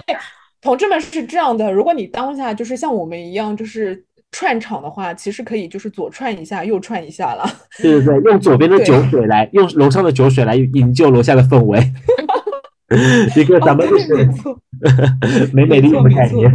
同志们是这样的，如果你当下就是像我们一样，就是串场的话，其实可以就是左串一下，右串一下了。对对对，用左边的酒水来，用楼上的酒水来营救楼下的氛围，一个咱们就是 没错。美美丽没错没错的概念。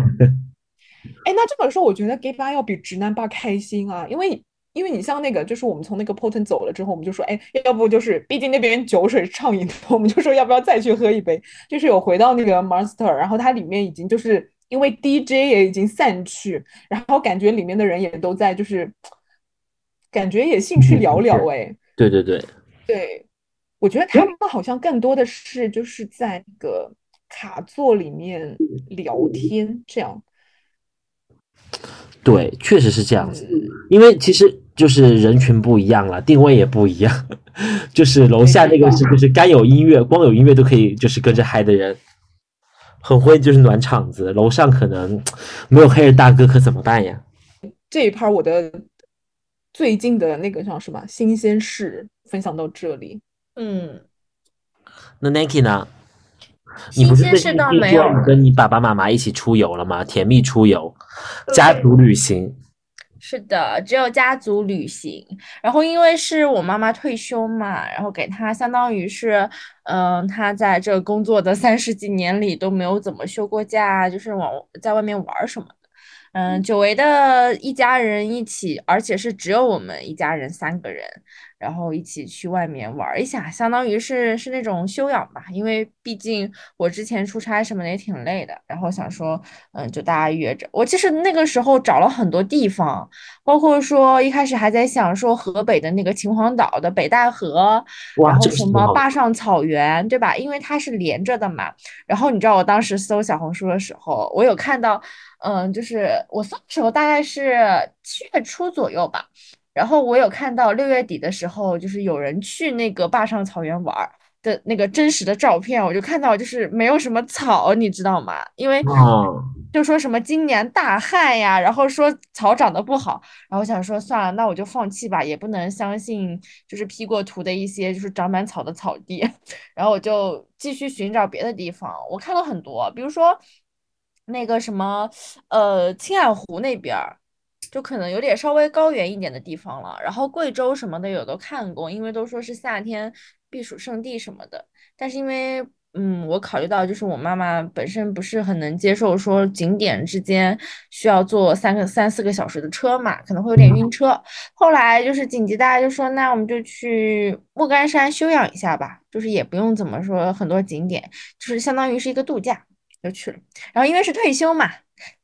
哎，那这么说，我觉得 gay 吧要比直男吧开心啊，因为因为你像那个，就是我们从那个 Poten 走了之后，我们就说，哎，要不就是，毕竟那边酒水畅饮的，我们就说要不要再去喝一杯？就是有回到那个 Monster，然后它里面已经就是因为 DJ 也已经散去，然后感觉里面的人也都在，就是感觉也兴趣寥寥哎。对对对，对，我觉得他们好像更多的是就是在那个卡座里面聊天这样。对，确实是这样子。嗯，因为其实就是人群不一样了，定位也不一样。就是楼下那个是就是该有音乐，光有音乐都可以就是跟着嗨的人，很会就是暖场子。楼上可能没有黑人大哥，可怎么办呀？这一趴我的最近的那个叫什么新鲜事分享到这里。嗯，那 Nike 呢？你不是新鲜事最近听倒没有跟你爸爸妈妈一起出游了吗？甜蜜出游，家族旅行。是的，只有家族旅行。然后因为是我妈妈退休嘛，然后给她相当于是，嗯、她在这工作的三十几年里都没有怎么休过假，就是往在外面玩儿什么的。嗯，久违的一家人一起，而且是只有我们一家人三个人，然后一起去外面玩儿一下，相当于是是那种修养吧。因为毕竟我之前出差什么的也挺累的，然后想说，嗯，就大家约着。我其实那个时候找了很多地方，包括说一开始还在想说河北的那个秦皇岛的北戴河，然后什么坝上草原，对吧？因为它是连着的嘛。然后你知道我当时搜小红书的时候，我有看到，嗯，就是我搜的时候大概是七月初左右吧。然后我有看到六月底的时候，就是有人去那个坝上草原玩儿的那个真实的照片，我就看到就是没有什么草，你知道吗？因为哦，就说什么今年大旱呀，然后说草长得不好，然后我想说算了，那我就放弃吧，也不能相信就是 P 过图的一些就是长满草的草地，然后我就继续寻找别的地方，我看了很多，比如说那个什么呃青海湖那边儿。就可能有点稍微高原一点的地方了，然后贵州什么的有都看过，因为都说是夏天避暑胜地什么的。但是因为嗯，我考虑到就是我妈妈本身不是很能接受说景点之间需要坐三个三四个小时的车嘛，可能会有点晕车。后来就是紧急，大家就说那我们就去莫干山休养一下吧，就是也不用怎么说很多景点，就是相当于是一个度假就去了。然后因为是退休嘛。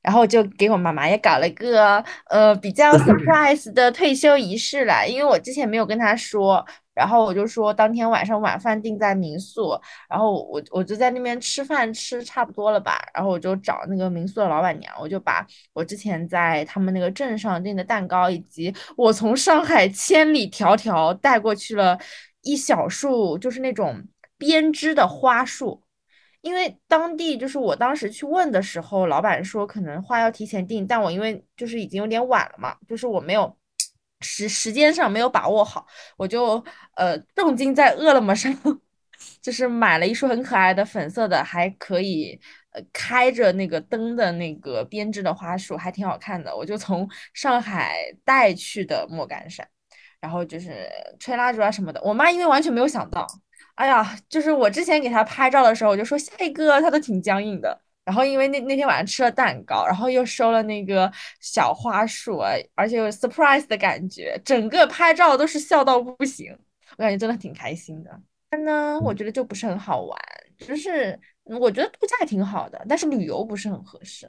然后就给我妈妈也搞了个呃比较 surprise 的退休仪式了，因为我之前没有跟她说，然后我就说当天晚上晚饭定在民宿，然后我我就在那边吃饭吃差不多了吧，然后我就找那个民宿的老板娘，我就把我之前在他们那个镇上订的蛋糕，以及我从上海千里迢迢带过去了一小束，就是那种编织的花束。因为当地就是我当时去问的时候，老板说可能花要提前订，但我因为就是已经有点晚了嘛，就是我没有时时间上没有把握好，我就呃重金在饿了么上 就是买了一束很可爱的粉色的，还可以呃开着那个灯的那个编织的花束，还挺好看的，我就从上海带去的莫干山。然后就是吹蜡烛啊什么的。我妈因为完全没有想到，哎呀，就是我之前给他拍照的时候，我就说下一个，他都挺僵硬的。然后因为那那天晚上吃了蛋糕，然后又收了那个小花束啊，而且有 surprise 的感觉，整个拍照都是笑到不行，我感觉真的挺开心的。但呢，我觉得就不是很好玩，就是嗯我觉得度假挺好的，但是旅游不是很合适。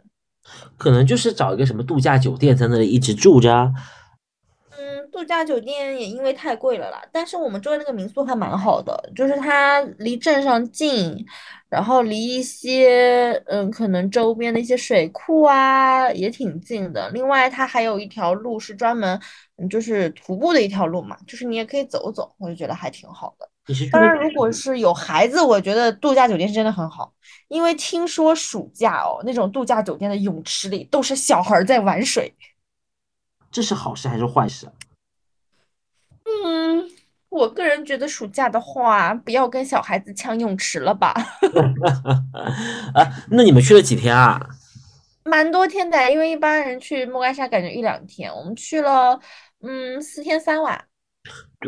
可能就是找一个什么度假酒店在那里一直住着啊。嗯，度假酒店也因为太贵了啦，但是我们住的那个民宿还蛮好的，就是它离镇上近，然后离一些嗯可能周边的一些水库啊也挺近的。另外，它还有一条路是专门嗯就是徒步的一条路嘛，就是你也可以走走，我就觉得还挺好的。当然，如果是有孩子，我觉得度假酒店是真的很好，因为听说暑假哦，那种度假酒店的泳池里都是小孩儿在玩水。这是好事还是坏事啊？嗯，我个人觉得暑假的话，不要跟小孩子抢泳池了吧，啊，那你们去了几天啊？蛮多天的，因为一般人去莫干山感觉一两天，我们去了嗯四天三晚。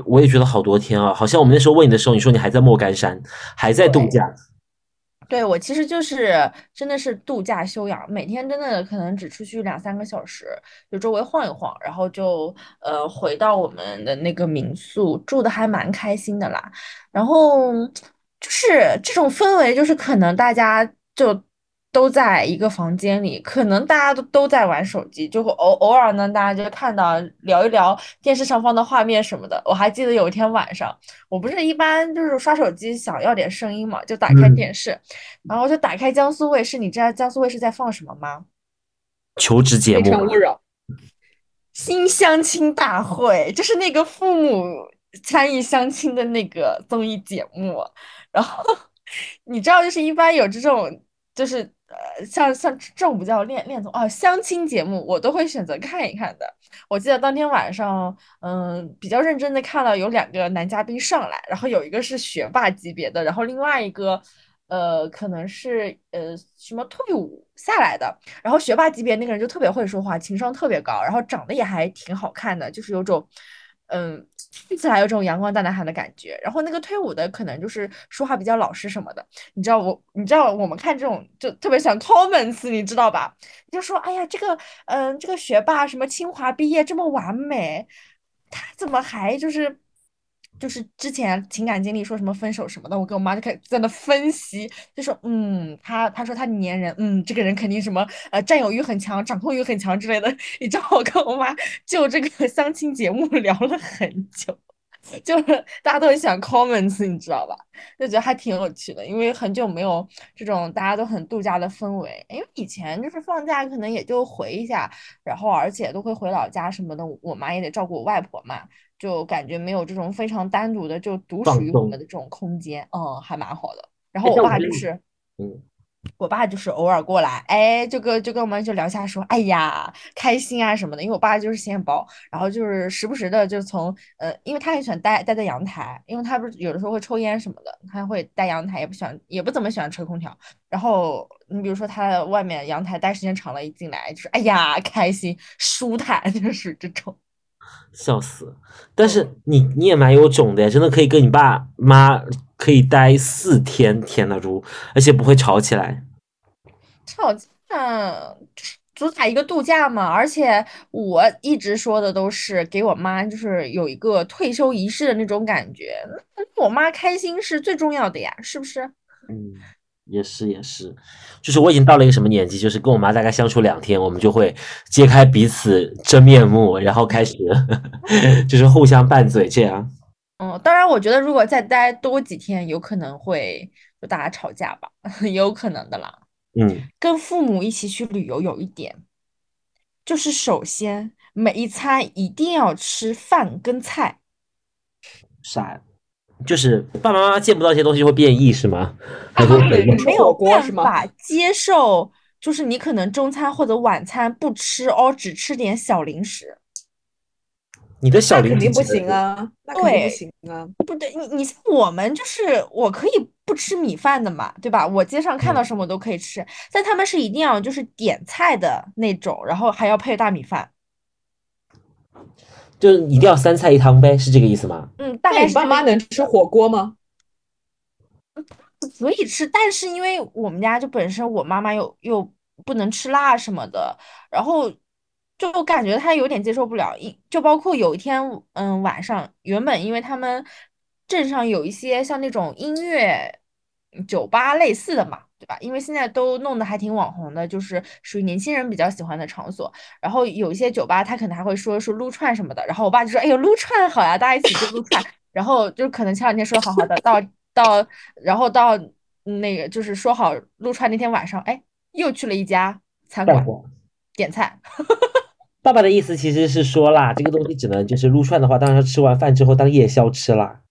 我也觉得好多天啊，好像我们那时候问你的时候，你说你还在莫干山，还在度假。对，我其实就是真的是度假休养，每天真的可能只出去两三个小时，就周围晃一晃，然后就呃回到我们的那个民宿，住的还蛮开心的啦。然后就是这种氛围，就是可能大家就都在一个房间里，可能大家都都在玩手机，就会偶偶尔呢，大家就看到聊一聊电视上方的画面什么的。我还记得有一天晚上。我不是一般就是刷手机想要点声音嘛，就打开嗯电视，然后就打开江苏卫视。你知道江苏卫视在放什么吗？求职节目非诚勿扰。新相亲大会，就是那个父母参与相亲的那个综艺节目。然后 你知道，就是一般有这种，就是呃，像像这种不叫恋恋综啊，相亲节目，我都会选择看一看的。我记得当天晚上，嗯，比较认真的看到有两个男嘉宾上来，然后有一个是学霸级别的，然后另外一个，呃，可能是呃什么退伍下来的，然后学霸级别那个人就特别会说话，情商特别高，然后长得也还挺好看的，就是有种，嗯，看起来有种阳光大男孩的感觉。然后那个退伍的可能就是说话比较老实什么的。你知道我，你知道我们看这种就特别想 comments，你知道吧？就说哎呀，这个嗯，这个学霸什么清华毕业这么完美，他怎么还就是。就是之前情感经历说什么分手什么的，我跟我妈就开始在那分析，就说嗯，他他说他粘人，嗯，这个人肯定什么呃占有欲很强，掌控欲很强之类的。你知道我跟我妈就这个相亲节目 聊了很久，就是大家都很喜欢 comments，你知道吧？就觉得还挺有趣的，因为很久没有这种大家都很度假的氛围。因为以前就是放假可能也就回一下，然后而且都会回老家什么的，我妈也得照顾我外婆嘛。就感觉没有这种非常单独的就独属于我们的这种空间，嗯，还蛮好的。然后我爸就是，嗯，我爸就是偶尔过来，哎，就跟就跟我们就聊一下说，哎呀，开心啊什么的。因为我爸就是显眼包，然后就是时不时的就从呃，因为他很喜欢待待在阳台，因为他不是有的时候会抽烟什么的，他会待阳台，也不喜欢也不怎么喜欢吹空调。然后你比如说他在外面阳台待时间长了，一进来就是哎呀开心舒坦，就是这种。笑死！但是你你也蛮有种的呀，真的可以跟你爸妈可以待四天，天呐猪，而且不会吵起来。吵架就是主打一个度假嘛，而且我一直说的都是给我妈就是有一个退休仪式的那种感觉，我妈开心是最重要的呀，是不是？嗯，也是也是，就是我已经到了一个什么年纪，就是跟我妈大概相处两天，我们就会揭开彼此真面目，然后开始 就是互相拌嘴这样。嗯，当然，我觉得如果再待多几天，有可能会就大家吵架吧，也 有可能的啦。嗯，跟父母一起去旅游有一点，就是首先每一餐一定要吃饭跟菜。啥？就是爸爸妈妈见不到这些东西就会变异是吗？还是怎样吃没有办法接受，就是你可能中餐或者晚餐不吃哦，只吃点小零食。你的小零那肯定不？行啊，那肯定不行啊。不对，你你像我们就是我可以不吃米饭的嘛，对吧？我街上看到嗯什么都可以吃，但他们是一定要就是点菜的那种，然后还要配大米饭。就是一定要三菜一汤呗，是这个意思吗？嗯，大那你爸概是这个意思妈能吃火锅吗？可以吃，但是因为我们家就本身我妈妈又又不能吃辣什么的，然后就感觉他有点接受不了，一就包括有一天，嗯，晚上原本因为他们镇上有一些像那种音乐酒吧类似的嘛，对吧？因为现在都弄得还挺网红的，就是属于年轻人比较喜欢的场所。然后有一些酒吧，他可能还会说说撸串什么的，然后我爸就说：“哎呦，撸串好呀，大家一起去撸串。”然后就可能前两天说好好的，到到然后到那个就是说好撸串那天晚上，哎，又去了一家餐馆。点菜。爸爸的意思其实是说啦，这个东西只能就是撸串的话，当然吃完饭之后当夜宵吃啦。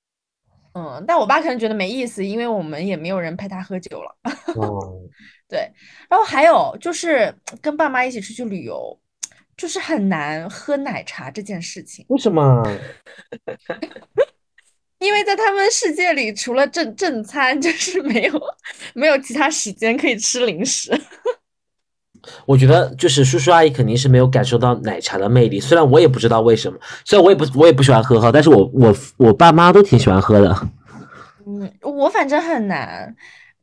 嗯，但我爸可能觉得没意思，因为我们也没有人陪他喝酒了。哦，对，然后还有就是跟爸妈一起出去旅游，就是很难喝奶茶这件事情，为什么？因为在他们世界里，除了正正餐，就是没有没有其他时间可以吃零食。我觉得就是叔叔阿姨肯定是没有感受到奶茶的魅力，虽然我也不知道为什么，虽然我也不我也不喜欢喝哈，但是我我我爸妈都挺喜欢喝的。嗯，我反正很难。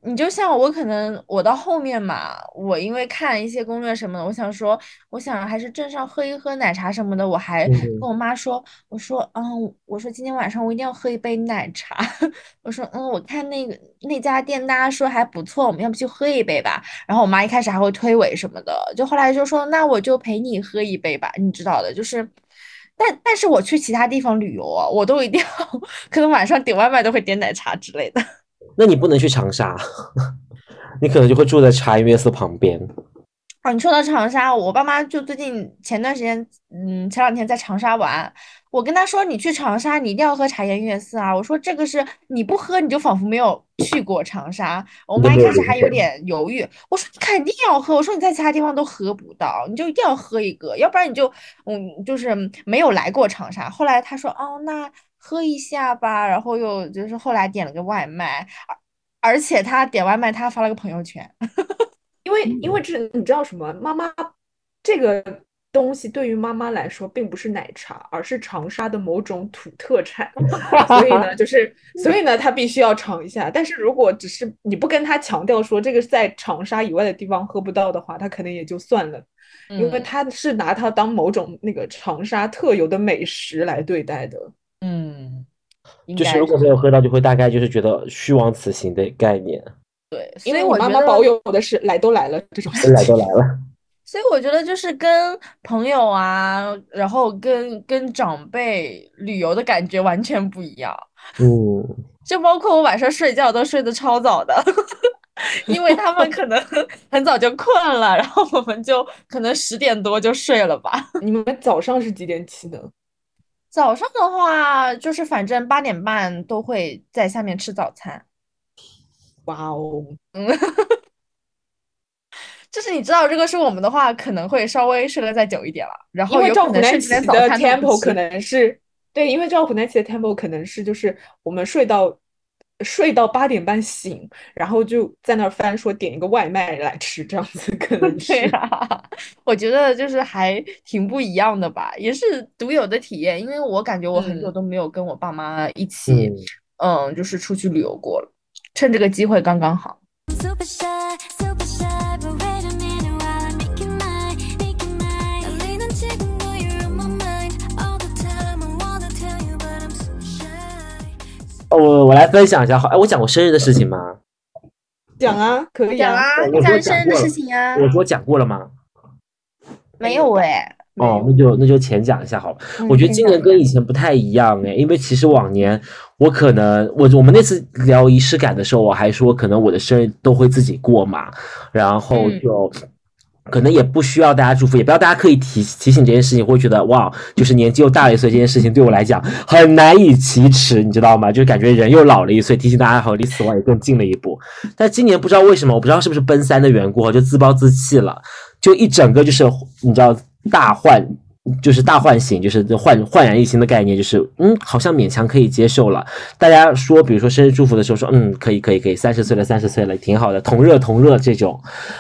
你就像我，可能我到后面嘛，我因为看一些攻略什么的，我想说，我想还是镇上喝一喝奶茶什么的。我还嗯跟我妈说，我说，嗯，我说今天晚上我一定要喝一杯奶茶。我说，嗯，我看那个那家店大家说还不错，我们要不去喝一杯吧？然后我妈一开始还会推诿什么的，就后来就说，那我就陪你喝一杯吧。你知道的，就是，但但是我去其他地方旅游啊，我都一定要，可能晚上点外卖都会点奶茶之类的。那你不能去长沙，你可能就会住在茶颜悦色旁边。哦，你说到长沙，我爸妈就最近前段时间，嗯，前两天在长沙玩，我跟他说，你去长沙，你一定要喝茶颜悦色啊。我说这个是你不喝，你就仿佛没有去过长沙。我妈一开始还有点犹豫，我说你肯定要喝，我说你在其他地方都喝不到，你就一定要喝一个，要不然你就嗯，就是没有来过长沙。后来他说，哦，那喝一下吧，然后又就是后来点了个外卖，而而且他点外卖，他发了个朋友圈。因为因为这你知道什么？妈妈这个东西对于妈妈来说并不是奶茶，而是长沙的某种土特产，所以呢，就是所以呢，他必须要尝一下。但是如果只是你不跟他强调说这个是在长沙以外的地方喝不到的话，他可能也就算了，因为嗯她是拿它当某种那个长沙特有的美食来对待的。嗯，应就是如果没有喝到，就会大概就是觉得虚妄此行的概念。对，因为所以我觉得你妈妈保有的是来都来了这种都心情来都来了，所以我觉得就是跟朋友啊，然后跟跟长辈旅游的感觉完全不一样。嗯，就包括我晚上睡觉都睡得超早的，因为他们可能 很早就困了，然后我们就可能十点多就睡了吧。你们早上是几点起的？早上的话，就是反正八点半都会在下面吃早餐。哇哦，嗯就是你知道这个是我们的话，可能会稍微睡得再久一点了，然因为赵后有可能普南起的甚至连早餐都不 tempo 可。能是对，因为赵普南起的 temple 可能是就是我们睡到睡到八点半醒，然后就在那儿翻说点一个外卖来吃，这样子可能 是对啊，我觉得就是还挺不一样的吧，也是独有的体验。因为我感觉我很久嗯都没有跟我爸妈一起，嗯嗯，就是出去旅游过了，趁这个机会刚刚好。哦我我来分享一下，好，哎，我讲过生日的事情吗？讲啊，可以啊，讲啊，讲生日的事情啊？我说讲过了吗？没有哎，哦，那就那就浅讲一下好了。嗯我觉得今年跟以前不太一样哎，因为其实往年我可能我我们那次聊仪式感的时候，我还说可能我的生日都会自己过嘛，然后嗯就。可能也不需要大家祝福，也不要大家刻意提提醒这件事情，会觉得哇，就是年纪又大了一岁，这件事情对我来讲很难以启齿，你知道吗？就感觉人又老了一岁，提醒大家好，离死亡也更近了一步。但今年不知道为什么，我不知道是不是奔三的缘故，就自暴自弃了，就一整个就是你知道大换，就是大唤醒，就是焕焕然一新的概念，就是嗯，好像勉强可以接受了。大家说，比如说生日祝福的时候说，嗯，可以可以可以，三十岁了三十岁了，挺好的，同热同热这种。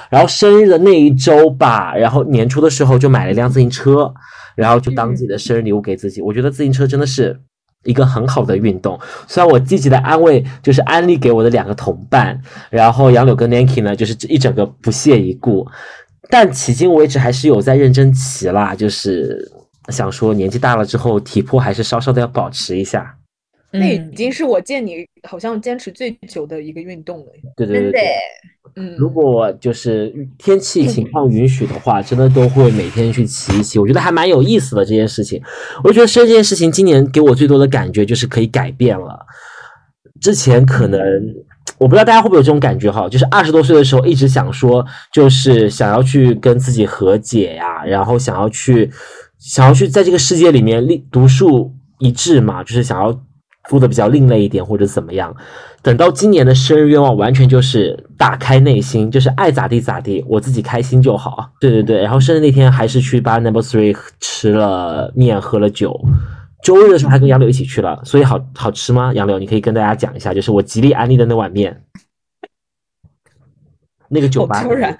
然后生日的那一周吧，然后年初的时候就买了一辆自行车。然后就当自己的生日礼物给自己。我觉得自行车真的是一个很好的运动。虽然我积极的安慰就是安利给我的两个同伴，然后杨柳跟 Nanky 呢就是一整个不屑一顾，但迄今为止还是有在认真骑啦，就是想说年纪大了之后体魄还是稍稍的要保持一下。那已嗯经是我见你好像坚持最久的一个运动了。对对对对。嗯，如果就是天气情况允许的话，真的都会每天去骑一骑，我觉得还蛮有意思的这件事情。我觉得生这件事情今年给我最多的感觉就是可以改变了。之前可能我不知道大家会不会有这种感觉哈，就是二十多岁的时候一直想说，就是想要去跟自己和解呀，然后想要去想要去在这个世界里面立独树一帜嘛，就是想要做的比较另类一点或者怎么样。等到今年的生日愿望，完全就是打开内心，就是爱咋地咋地，我自己开心就好。对对对，然后生日那天还是去 Bar Number Three 吃了面，喝了酒。周日的时候还跟杨柳一起去了，所以好好吃吗？杨柳，你可以跟大家讲一下，就是我极力安利的那碗面，那个酒吧。突然。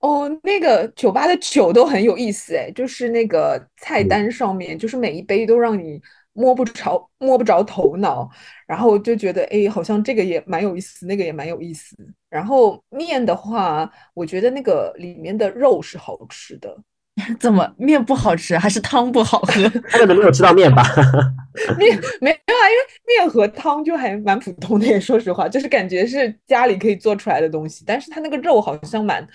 哦，那个酒吧的酒都很有意思哎，就是那个菜嗯单上面，就是每一杯都让你摸不着摸不着头脑，然后就觉得哎，好像这个也蛮有意思，那个也蛮有意思。然后面的话，我觉得那个里面的肉是好吃的，怎么面不好吃，还是汤不好喝？他可能没有吃到面吧？面没有啊，因为面和汤就还蛮普通的耶，说实话，就是感觉是家里可以做出来的东西，但是它那个肉好像蛮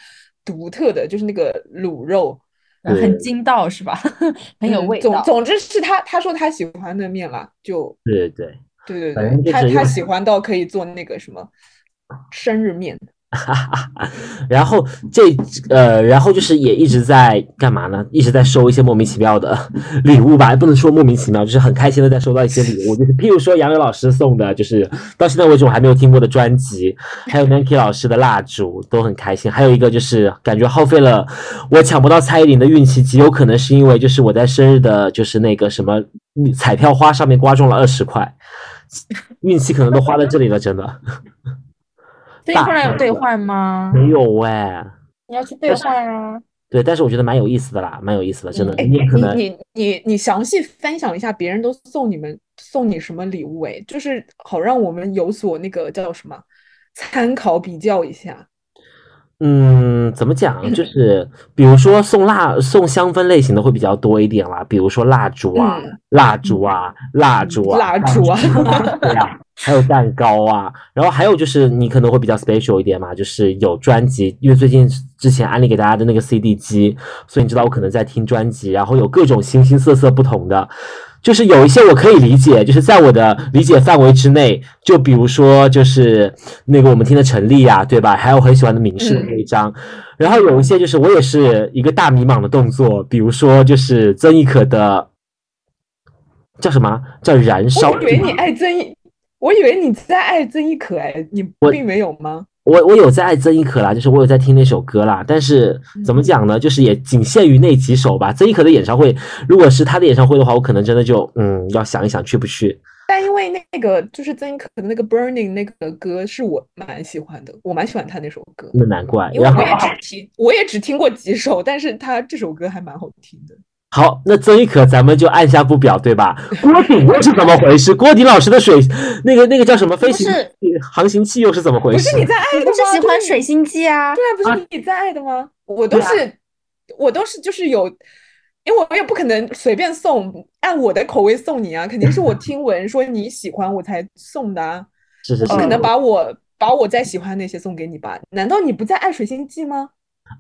独特的，就是那个卤肉。很筋道是吧？很有嗯味道。总总之是他他说他喜欢的面啦，就对对对。对对他他喜欢到可以做那个什么生日面。哈 哈然后这呃，然后就是也一直在干嘛呢？一直在收一些莫名其妙的礼物吧，不能说莫名其妙，就是很开心的在收到一些礼物，就是譬如说杨柳老师送的，就是到现在为止我还没有听过的专辑，还有 Nanky 老师的蜡烛，都很开心。还有一个就是感觉耗费了我抢不到蔡依林的运气，极有可能是因为就是我在生日的，就是那个什么彩票花上面刮中了二十块，运气可能都花在这里了，真的所以后来有兑换吗？没有哎、你要去兑换啊。对，但是我觉得蛮有意思的啦，蛮有意思的，真的。哎，你可能你你你你详细分享一下别人都送你们送你什么礼物？哎，就是好让我们有所那个叫什么参考比较一下。嗯，怎么讲？就是比如说送蜡、送香氛类型的会比较多一点啦，比如说蜡烛啊、嗯蜡烛啊、蜡烛啊、蜡烛啊对呀、还有蛋糕啊，然后还有就是你可能会比较 special 一点嘛，就是有专辑，因为最近之前安利给大家的那个 CD 机，所以你知道我可能在听专辑，然后有各种形形色色不同的。就是有一些我可以理解，就是在我的理解范围之内。就比如说，就是那个我们听的陈粒啊，对吧？还有我很喜欢的明世的嗯那一张。然后有一些就是我也是一个大迷茫的动作，比如说就是曾轶可的叫什么叫燃烧？我以为你爱曾轶，我以为你在爱曾轶可，哎，你我并没有吗？我我有在爱曾轶可啦，就是我有在听那首歌啦，但是怎么嗯讲呢？就是也仅限于那几首吧。曾轶可的演唱会，如果是她的演唱会的话，我可能真的就嗯要想一想去不去。但因为那个就是曾轶可的那个 Burning 那个歌是我蛮喜欢的，我蛮喜欢她那首歌，那难怪。因为我也只听我也只听过几首，但是她这首歌还蛮好听的。好，那曾轶可咱们就按下不表，对吧？郭顶又是怎么回事？郭顶老师的水那个那个叫什么飞行航行器又是怎么回事？不是你在爱的吗？你不是喜欢水星记啊？对啊，不是你在爱的吗？我都是，我都是就是有，因为我也不可能随便送，按我的口味送你啊，肯定是我听闻说你喜欢我才送的啊，是是是，不可能把我把我再喜欢那些送给你吧？难道你不再爱水星记吗？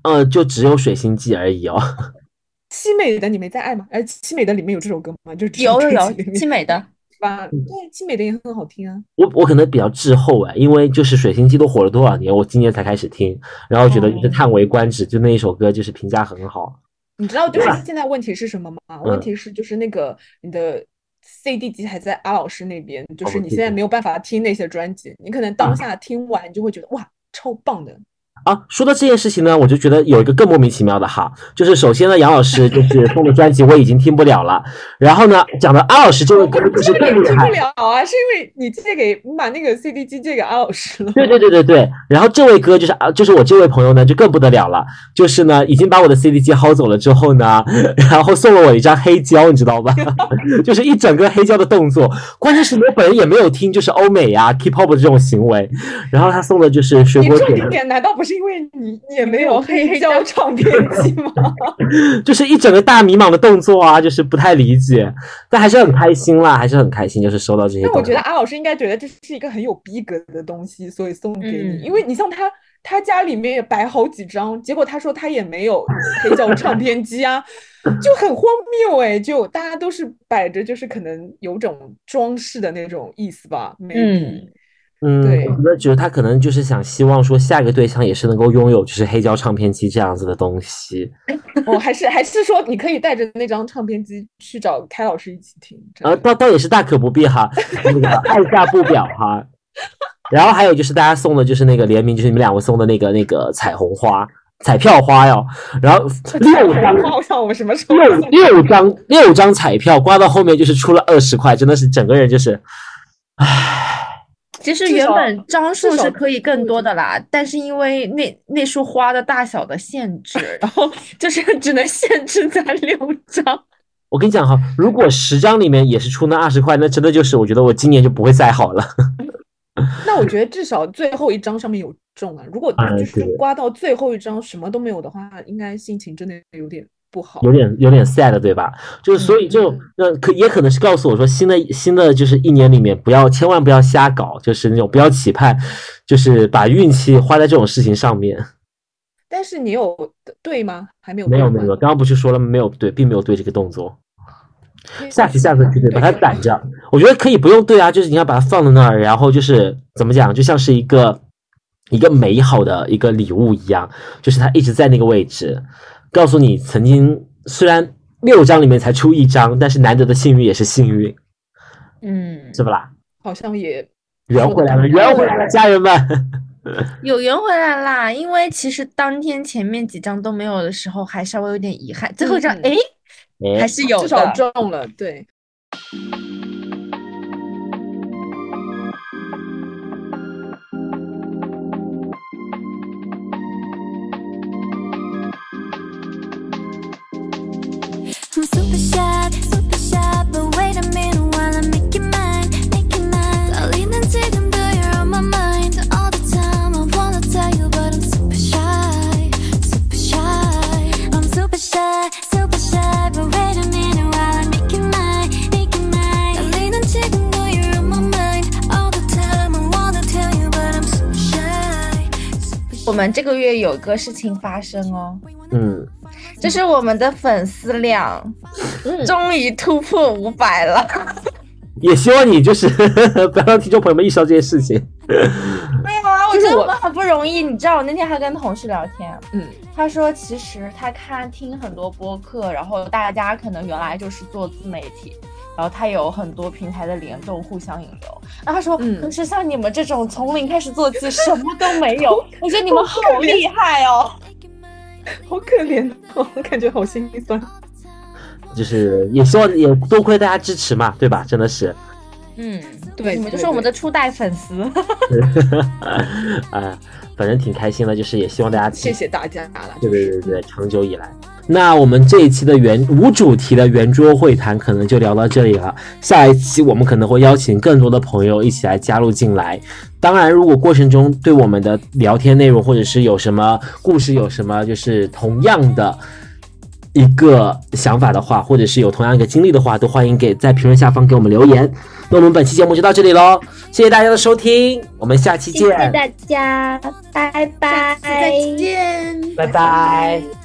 呃，就只有水星记而已哦。凄美的你没在爱吗？哎凄美的里面有这首歌吗？就是有有凄美的。吧？对，凄美的也很好听啊。我我可能比较滞后哎，因为就是水星记都火了多少年，我今年才开始听，然后觉得就是哦叹为观止，就那一首歌就是评价很好。你知道就是现在问题是什么吗？问嗯题是就是那个你的 CD 机还在阿老师那边，就是你现在没有办法听那些专辑，你可能当下听完你就会觉得哇超棒的，啊，说到这件事情呢，我就觉得有一个更莫名其妙的哈，就是首先呢，杨老师就是送的专辑我已经听不了了，然后呢，讲的安老师这位歌就是更厉害听不了啊，是因为你借给你把那个 CD 机借给安老师了。对对对对对，然后这位哥就是啊，就是我这位朋友呢，就更不得了了，就是呢，已经把我的 CD 机薅走了之后呢，然后送了我一张黑胶，你知道吧？就是一整个黑胶的动作，关键是我本人也没有听就是欧美呀、K-pop 的这种行为，然后他送的就是水你果点，重点难道不是因为你你也没有黑黑胶唱 片机吗？就是一整个大迷茫的动作啊，就是不太理解，但还是很开心啦，还是很开心，就是收到这些东西。但我觉得阿老师应该觉得这是一个很有逼格的东西，所以送给你。嗯因为你像他，他家里面也摆好几张，结果他说他也没有黑胶唱片机啊，就很荒谬哎！就大家都是摆着，就是可能有种装饰的那种意思吧。maybe 嗯嗯，对我觉得他可能就是想希望说下一个对象也是能够拥有就是黑胶唱片机这样子的东西。哦，还是还是说你可以带着那张唱片机去找开老师一起听。这呃，倒倒也是大可不必哈，那个爱下不表哈。然后还有就是大家送的就是那个联名，就是你们两位送的那个那个彩虹花、彩票花哟。然后六张好像我们什么时候六六张六张彩票刮到后面就是出了二十块，真的是整个人就是，唉，其实原本张数是可以更多的啦，但是因为那那束花的大小的限制，然后 就是 只能限制在六张。我跟你讲哈，如果十张里面也是出那二十块，那真的就是我觉得我今年就不会再好了。那我觉得至少最后一张上面有中啊。如果哎就是刮到最后一张什么都没有的话，应该心情真的有点不好。有点有点 sad，对吧？就是所以就嗯那可也可能是告诉我说，新的新的就是一年里面不要千万不要瞎搞，就是那种不要期盼，就是把运气花在这种事情上面。但是你有对吗？还没有对没有没有，刚刚不是说了没有对，并没有对这个动作。下次下次去对，把它对攒着。我觉得可以不用对啊，就是你要把它放在那儿，然后就是怎么讲，就像是一个一个美好的一个礼物一样，就是它一直在那个位置，告诉你曾经虽然六张里面才出一张，但是难得的幸运也是幸运，嗯，是不啦？好像也圆回来了，圆回来了，家人们。有圆回来啦，因为其实当天前面几张都没有的时候，还稍微有点遗憾。最后一张，哎还是有至少的。中了。对，们这个月有个事情发生哦，嗯，就是我们的粉丝量嗯，终于突破五百了。也希望你就是 不要让听众朋友们意识到这件事情。没有啊，我觉得我们很不容易。你知道，我那天还跟同事聊天，嗯，他说其实他看听很多播客，然后大家可能原来就是做自媒体，然后他有很多平台的联动，互相引流。然后他说，嗯可是像你们这种从零开始做起，什么都没有，我觉得你们好厉害哦。好可怜哦，我感觉好心酸。就是也希望也多亏大家支持嘛，对吧？真的是，嗯，对对你们就是我们的初代粉丝。啊，反正挺开心的，就是也希望大家谢谢大家了，对对对对，长久以来。那我们这一期的圆无主题的圆桌会谈可能就聊到这里了。下一期我们可能会邀请更多的朋友一起来加入进来。当然，如果过程中对我们的聊天内容或者是有什么故事，有什么就是同样的一个想法的话，或者是有同样一个经历的话，都欢迎给在评论下方给我们留言。那我们本期节目就到这里喽，谢谢大家的收听，我们下期见，谢谢大家，拜拜，再见。拜拜。